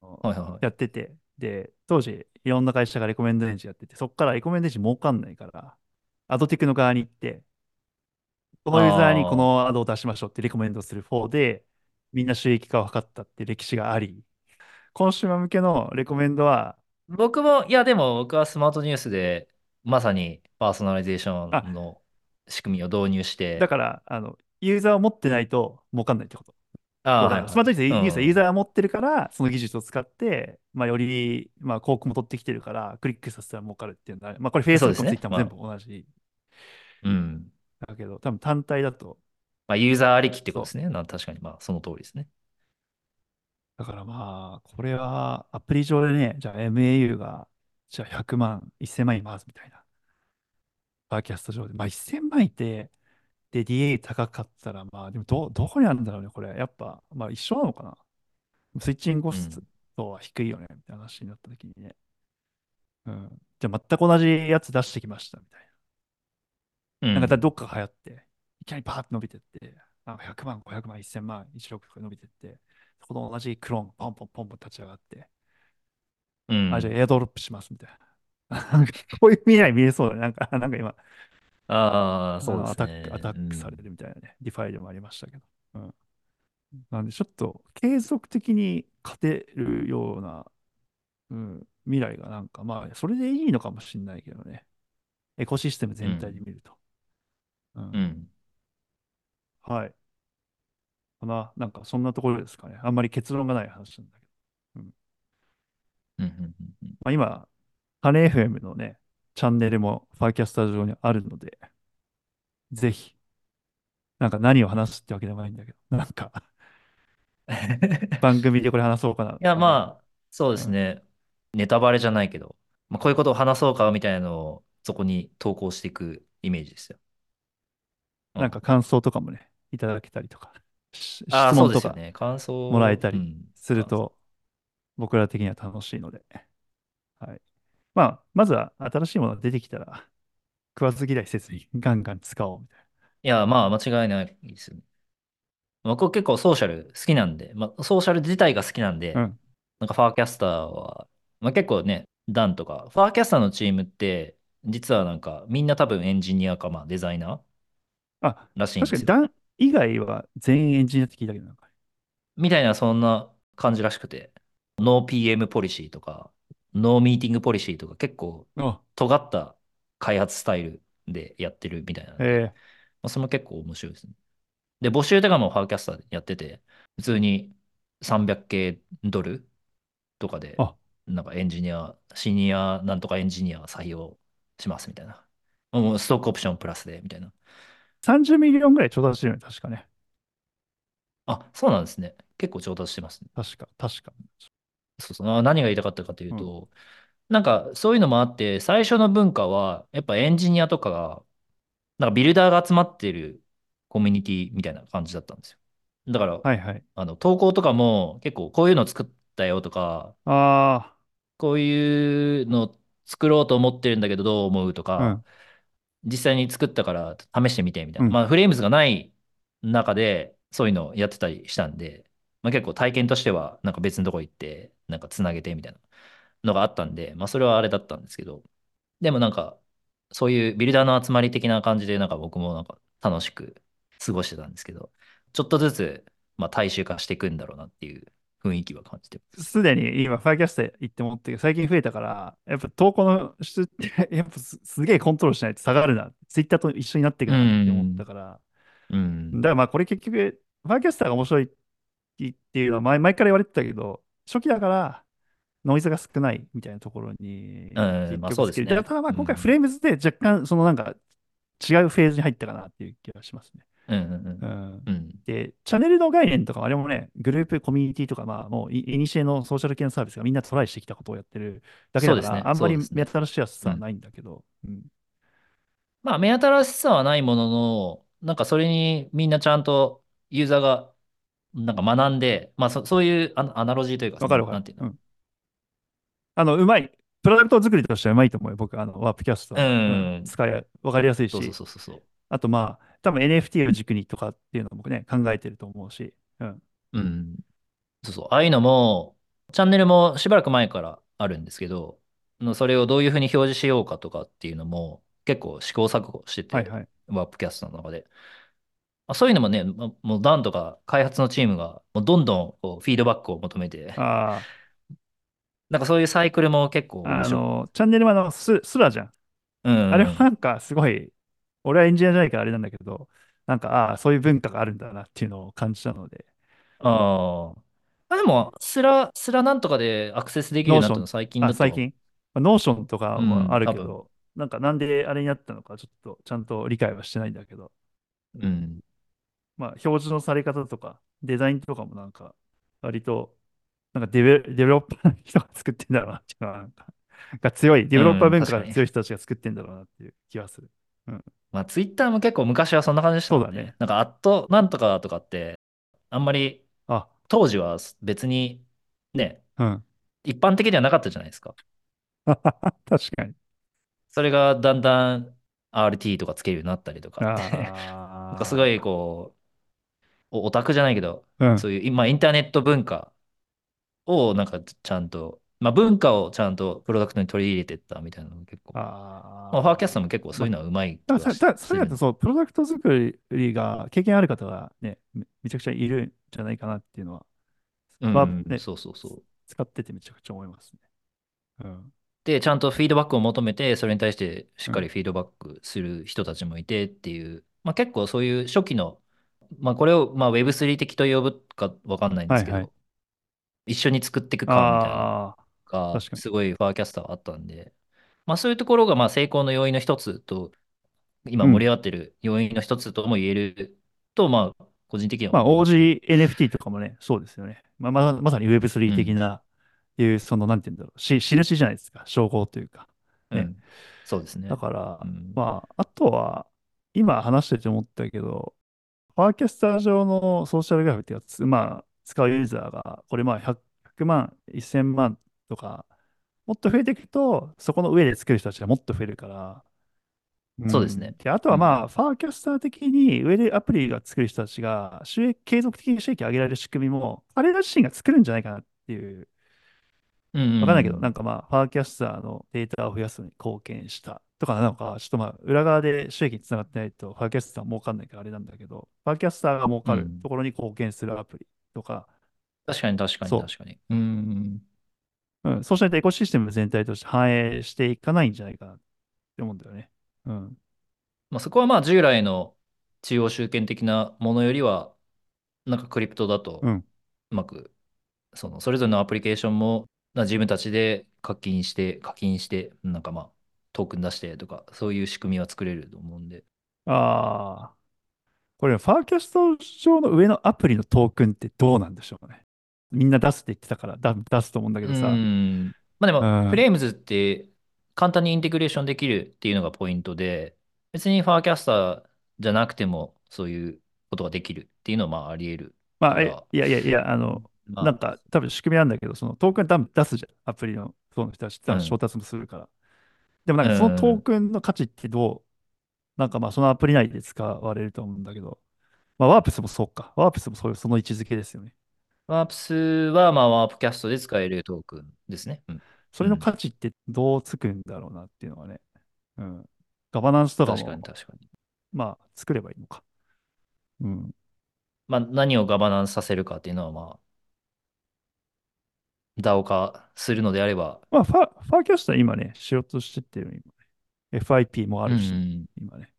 はいはいはい。やってて、で、当時、いろんな会社がレコメンドエンジンやってて、そこからレコメンドエンジン儲かんないから、アドテクの側に行って、このユーザーにこのアドを出しましょうってレコメンドする方で、みんな収益化を図ったって歴史があり、コンシューマー向けのレコメンドは、僕も、いや、でも僕はスマートニュースで、まさにパーソナライゼーショあ、ンの仕組みを導入して、だから、あの、ユーザーを持ってないと儲かんないってこと。あはだから、スマー。トニュース、ニュースはユーうん。ザーが持ってるから、その技術を使って、まあ、より、まあ、広告も取ってきてるから、クリックさせたら儲かるっていうのは、まあ、これそうで Facebook もすね。Twitter も全部まあ、同じうん。だけど、多分単体だと、まあ、ユーザーありきってこと。ですね。な、確かに、まあ、その通りですね。だからまあ、これはアプリ上でね、じゃあ MAU が、じゃあ100万、1000万いますみたいな。バーキャスト上で。まあ1000万いて、で DA 高かったら、まあでもど、どこにあるんだろうね、これ。やっぱ、まあ一緒なのかな。スイッチングコスうん。トは低いよね、みたいな話になった時にね。うん。じゃあ全く同じやつ出してきました、みたいな。なんかうん。どっかが流行って、いきなりバーって伸びてって、なんか100万、500万、1000万、1億伸びてって、そこと同じクローン、ポンポンポンポン立ち上がって、あ、じゃあうん。エアドロップしますみたいな。なんかこういう未来見えそうだね。なんか、なんか今、ああ、そうであのアタック、アすね。タックされうん。るみたいなね。ディファイでもありましたけど。うん。なんで、ちょっと継続的に勝てるような、うん、未来がなんか、まあ、それでいいのかもしれないけどね。エコシステム全体でうん。見ると。うん。うん。はい。かな。なんか、そんなところですかね。あんまり結論がない話なんだけど。うんまあ、今、ハネ FM のね、チャンネルもファーキャスター上にあるので、ぜひ、なんか何を話すってわけでもないんだけど、なんか番組でこれ話そうかないや。まあ、そうでうん。すね。ネタバレじゃないけど、まあ、こういうことを話そうかみたいなのをそこに投稿していくイメージですよ。うん。なんか感想とかもね、いただけたりとか、質問とかそうですよね。感想、もらえたり。すると、僕ら的には楽しいので、はい。まあ、まずは新しいものが出てきたら、食わず嫌いせずにガンガン使おうみたいいや、まあ、間違いないですよね。僕結構ソーシャル好きなんで、まあ、ソーシャル自体が好きなんな。うで、ん。なんかファーキャスターは、まあ、結構ね、ダンとか、ファーキャスターのチームって、実はなんかみんな多分エンジニアか、まあデザイナーあ、らしいんですよ。確かにダン以外は全員エンジニアって聞いたけど、なんか。みたいなそんな感じらしくて、ノー PM ポリシーとか、ノーミーティングポリシーとか結構あ、尖った開発スタイルでやってるみたいなんで、えまあ、それも結構面白いですね。で、募集とかも Farcaster でやってて、普通に300 K ドルとかー、で、あ、なんかエンジニア、シニアなんとかエンジニア採用しますみたいな。もうストックオプションプラスでみたいな。30 million ぐらい調達してるよね、確かね。あ、そうなんですね。結構調達してますね。確か、確か。そうそう。あ何が言いたかったかといううん。と、なんかそういうのもあって、最初の文化は、やっぱエンジニアとかが、なんかビルダーが集まってるコミュニティみたいな感じだったんですよ。だから、はいはい。あの、投稿とかも結構こういうの作ったよとか、あこういうの作ろうと思ってるんだけどどう思うとあ、うか、ん、実際に作ったから試してみてみたいな。うん。まあフレームズがない中でそういうのをやってたりしたんで、まあ結構体験としてはなんか別のとこ行ってなんかつなげてみたいなのがあったんで、まあそれはあれだったんですけど、でもなんかそういうビルダーの集まり的な感じでなんか僕もなんか楽しく過ごしてたんですけど、ちょっとずつまあ大衆化していくんだろうなっていう雰囲気は感じてます。すでに今、ファーキャスト行って思って最近増えたから、やっぱ投稿の質って (laughs) やっぱす、すげえコントロールしないと下がるな。ツイッターと一緒になっていくうなって思っん。たから。うん。だからまあこれ結局、ファーキャスターが面白いっていうのは前、前から言われてたけど、初期だからノイズが少ないみたいなところにまあそうですね。ただまあ今回フうん。レームズで若干そのなんか違うフェーズに入ったかなっていう気がしますね。で、チャンネルの概念とかもあれもね、グループコミュニティとか、まあもうい、いにしえのソーシャル系のサービスがみんなトライしてきたことをやってるだけだから、ね。あんまり目。新しうん。さはないんだけど、うん。まあ、目新しさはないものの、なんかそれにみんなちゃんとユーザーがなんか学んで、まあそ、そういうアナロジーというか、わかるわかる。なんていうの？うん。あの、うまい。プロダクト作りとしてはうまいと思うよ。僕、あの、ワープキャストうん。ん。使いや、わかりやすいそうそうし、そうそうそあとまあ、多分 NFT を軸にとかっていうのも僕ね、考えてると思うし、うん。う。うん。そうそう。ああいうのも、チャンネルもしばらく前からあるんですけど、のそれをどういうふうに表示しようかとかっていうのも結構試行錯誤してて、はいはい。ワープキャストの中で。まあ、そういうのもね、ももうダンとか開発のチームがもうどんどんこうフィードバックを求めて、あなんかそういうサイクルも結構あ、面白くて。あの、チャンネルはあのス、スラじゃん。うんあれうんうん。はなんかすごい、俺はエンジニアじゃないからあれなんだけど、なんか、ああ、そういう文化があるんだなっていうのを感じたので、ああ。あ、でも、スラ、スラなんとかでアクセスできるようになったの最近あ、だと、最近、ノーションとかもあうん、多分、るけど、なんかなんであれになったのかちょっとちゃんと理解はしてないんだけど、うん。まあ、表示のされ方とか、デザインとかもなんか、割と、なんかデベ、デベロッパーの人が作ってんだろうなっていうのは、なんか、が強い、デベロッパーうん、文化が。強い人たちが作ってんだろうなっていう気がする。うん。まあ、ツイッターも結構昔はそんな感じでしたそうだね。もんね。なんか、アットなんとかとかって、あんまりあ、当時は別にね、うん。一般的ではなかったじゃないですか。(laughs) 確かに。それがだんだん RT とかつけるようになったりとかってあ (laughs) なんかすごいあ、こう、おオタクじゃないけど、うん。そういう今インターネット文化をなんかちゃんと、まあ文化をちゃんとプロダクトに取り入れてったみたいなのが結構、まあファーキャスああ、トも結構そうまあ、いうのはうまいだ気はしからそ。れだとそう、プロダクト作りが経験ある方がね、め、めちゃくちゃいるんじゃないかなっていうのは、まあうん、ね、そうそうそつう。使っててめちゃくちゃ思いますね。うん。で、ちゃんとフィードバックを求めて、それに対してしっうん。かりフィードバックする人たちもいてっていう、まあ結構そういう初期の、まあこれをまあ Web3 的と呼ぶかわかんないんではいはい。すけど、一緒に作っていく感みたいなああ、が。すごいファーキャスターあったんで、まあそういうところがまあ成功の要因の一つと、今うん。盛り上がってる要因の一つとも言えると、まあ個人的にはまあ思っている。OG NFT とかもね、そうですよね。まあ、ま、まさにう Web3 的ん。な、いう、その、なんて言うんだろう、し、印じゃないですか。称号というか。ね。うん。そうですだね。から、うん。まあ、あとは、今話してて思ったけど、パーキャスター上のソーシャルグラフってやつ、まあ、使うユーザーが、これまあ100、万、1000万とか、もっと増えていくと、そこの上で作る人たちがもっと増えるから、うん。そうですね。で、あとうん。はまあ、ファーキャスター的に上でアプリが作る人たちが収益、継続的に収益を上げられる仕組みも、彼ら自身が作るんじゃないかなっていう、うんわかんないけど、うんなんかまあ、ファーキャスターのデータを増やすのに貢献したとかなのか、ちょっとまあ、裏側で収益につながってないと、ファーキャスター儲かんないからあれなんだけど、ファーキャスターが儲。かるところに貢献するアプリとか、確かに確かにそ確かに。うん。う。うん、そうしないとエコシステム全体として反映していかないんじゃないかなって思うんだよね。うん。まあそこはまあ従来の中央集権的なものよりは、なんかクリプトだとうまく、そのそれぞれのアプリケーションもな自分たちで課金して、課金して、なんかまあトークン出してとか、そういう仕組みは作れると思うんで。ああ。これ、ファーキャスト上の上のアプリのトークンってどうなんでしょうね。みんな出すって言ってたからだ出すと思うんだけうどさ。ん。まあでも、フうん。レームズって簡単にインテグレーションできるっていうのがポイントで、別にファーキャスターじゃなくてもそういうことができるっていうのはまああり得るまあ、いやいやいや、あの、うんまなんか多分仕組みなんだけど、そのトークン多分出すじゃん。アプリの、その人たち、多あ、うん。分調達もするから。でもなんうかそのトーん。クンの価値ってどう、なんかまあそのアプリ内で使われると思うんだけど、まあワープスもそうか。ワープスもそういう、その位置づけですよね。ワープスはまあワープキャストで使えるトークンですね。うん。それのうん。価値ってどうつくんだろうなっていうのはね。うん。ガバナンスとか確かにも、確かに。まあ作ればいいのか。うん。まあ何をガバナンスさせるかっていうのはまあ DAO 化するのであれば、まあ、ファ、ファーキャストは今ね、しようとしてってるよ、今ね。FIP もあるし、ん。今ね。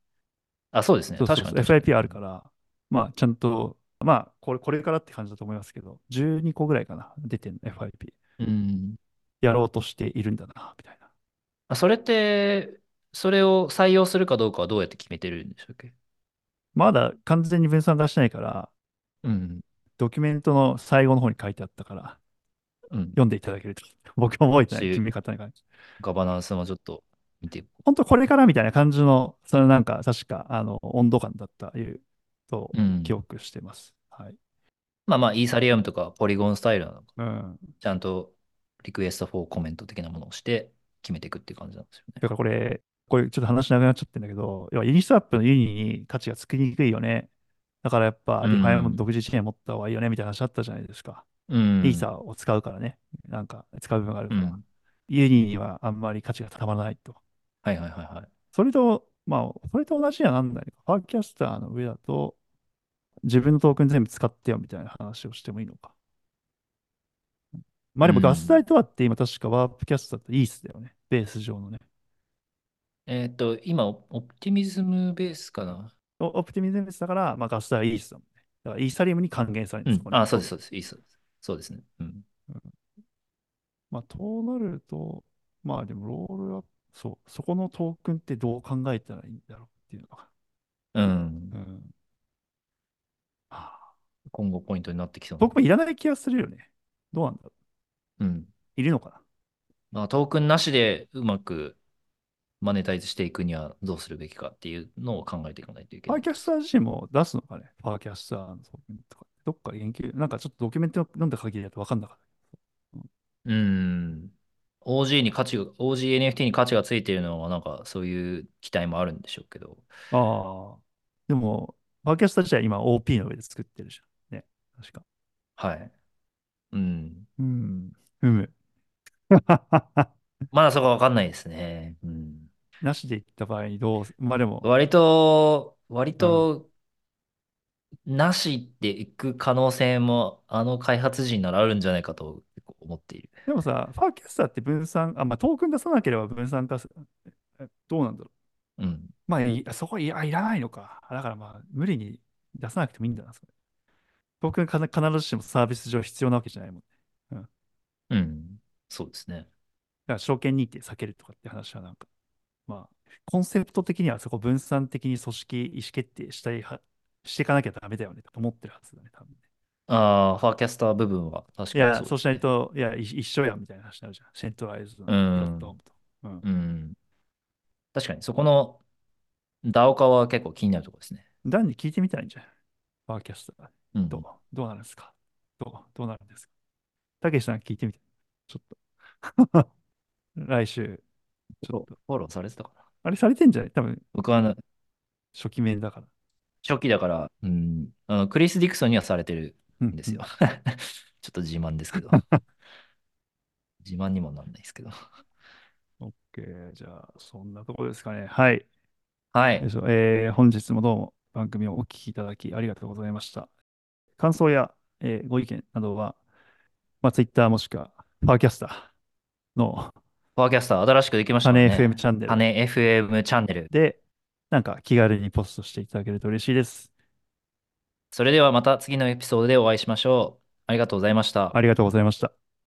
あ、そうですね。そうそうそう、確かに確かに。FIP あうん。るから、まあ、ちゃんと、まあ、これ、これからって感じだと思いますけど、12個ぐらいかな、出てるの、FIP。うんやろうとしているんだな、みたいな。あそれって、それを採用するかどうかはどうやって決めてるんでしたっけ？まだ完全に分散化してないから、うん。ドキュメントの最後の方に書いてあったから、うん。読んでいただけると。(laughs) 僕も覚えてない、決め方に関して。ガバナンスもちょっと見て本当これからみたいな感じの、そのなんか、確か、あの、温度感だったいうとう。うん。記憶してます。はい。まあまあ、イーサリアムとかポリゴンスタイルなのか。うん。ちゃんと request for comment 的なものをして決めていくっていう感じなんですよね。だからこれ、これちょっと話長くなっちゃってるんだけど、要は Uniswap の UNI に価値がつきにくいよね。だからやっぱう DeFi もん。独自チェーン持った方がいいよねみたいな話あったじゃないですか。うん。イーサを使うからね。なんか使う部分があるから。うん。 UNI にはあんまり価値がたまらないと。はいはいはいはい。それと、まあ、それと同じにはなんないか。ファーキャスターの上だと、自分のトークン全部使ってよみたいな話をしてもいいのか。まあうでもガスラん。イトはって今確かワープキャスターとイースだよね。ベース上のね。えっと、今、オオプティミズムベースかな？オオプティミズムベースだから、まあガスライトはイースだもんね。だからイーサリアムに還元されるんです、そうん。あ、そうです、そう。です。いいそうです。そうですね。うん。うんまあ、となると、まあでもロールアップ、そう、そこのトークンってどう考えたらいいんだろうっていうのが。うん。うん。はあ今後ポイントになってきそうな。僕もいらない気がするよね。どうなんだろうん。う。いるのかな。まあ、トークンなしでうまくマネタイズしていくにはどうするべきかっていうのを考えていかないといけファーないです。キャスター自身も出すのかね。ファーキャスターのトークンとか。どっかで研究、なんかちょっとドキュメント読んだ限りだと分かんなかった。うんうん。OG に価値が、OGNFT に価値がついているのはなんかそういう期待もあるんでしょうけど。ああ。でも、ファーキャスター自体今 OP の上で作ってるじゃん。ね。確か。はい。うん。うん。ふむ。(laughs) まだそこはわかんないですね。うん。なしで言った場合にどうす、まあでも、割と、割うん。と、なしでいく可能性もあの開発陣ならあるんじゃないかと思っている。でもさ、ファーキャスターって分散、あ、まあトークン出さなければ分散化す、えどうなんだろう。うん。まあ、いそこいや、いらないのか。だからまあ、無理に出さなくてもいいんだな、それ。トークンかな必ずしもサービス上必要なわけじゃないもんね。うん。うん。そうですね。から証券認定避けるとかって話はなんか、まあ、コンセプト的にはそこ分散的に組織意思決定したいは、していかなきゃダメだよねと思ってるはずだね、多分ね。ああ、ファーキャスター部分は確かにいや、そうし。ないと、いや、い一緒やんみたいな話になるじゃん。セントライズドうなプラットフォーん。ムと。うん。うん。確かに、そこのダオ化は結構気になるところですね。ダンに聞いてみたらいいんじゃん。バーキャスター。どううん。どうなるんですか？どうどうなるんですか？たけしさん聞いてみて。ちょっと (laughs) 来週、ちょっと。フォローされてたかな？あれされてんじゃない？多分、僕は初期面だから。初期だから、うん、あのクリス・ディクソンにはされてるうんですよ。(laughs) ちょっと自慢ですけど。(laughs) 自慢にもなんないですけど。オッケー。じゃあ、そんなところですかね。はい。はい。えー本日もどうも番組をお聞きいただきありがとうございました。感想や、えーご意見などは、まあ、Twitter もしくは、パーキャスターのFarcaster 新しくできましたもん羽 FM ね。チャンネル羽 FM チャンネル。で、なんか気軽にポストしていただけると嬉しいです。それではまた次のエピソードでお会いしましょう。ありがとうございました。ありがとうございました。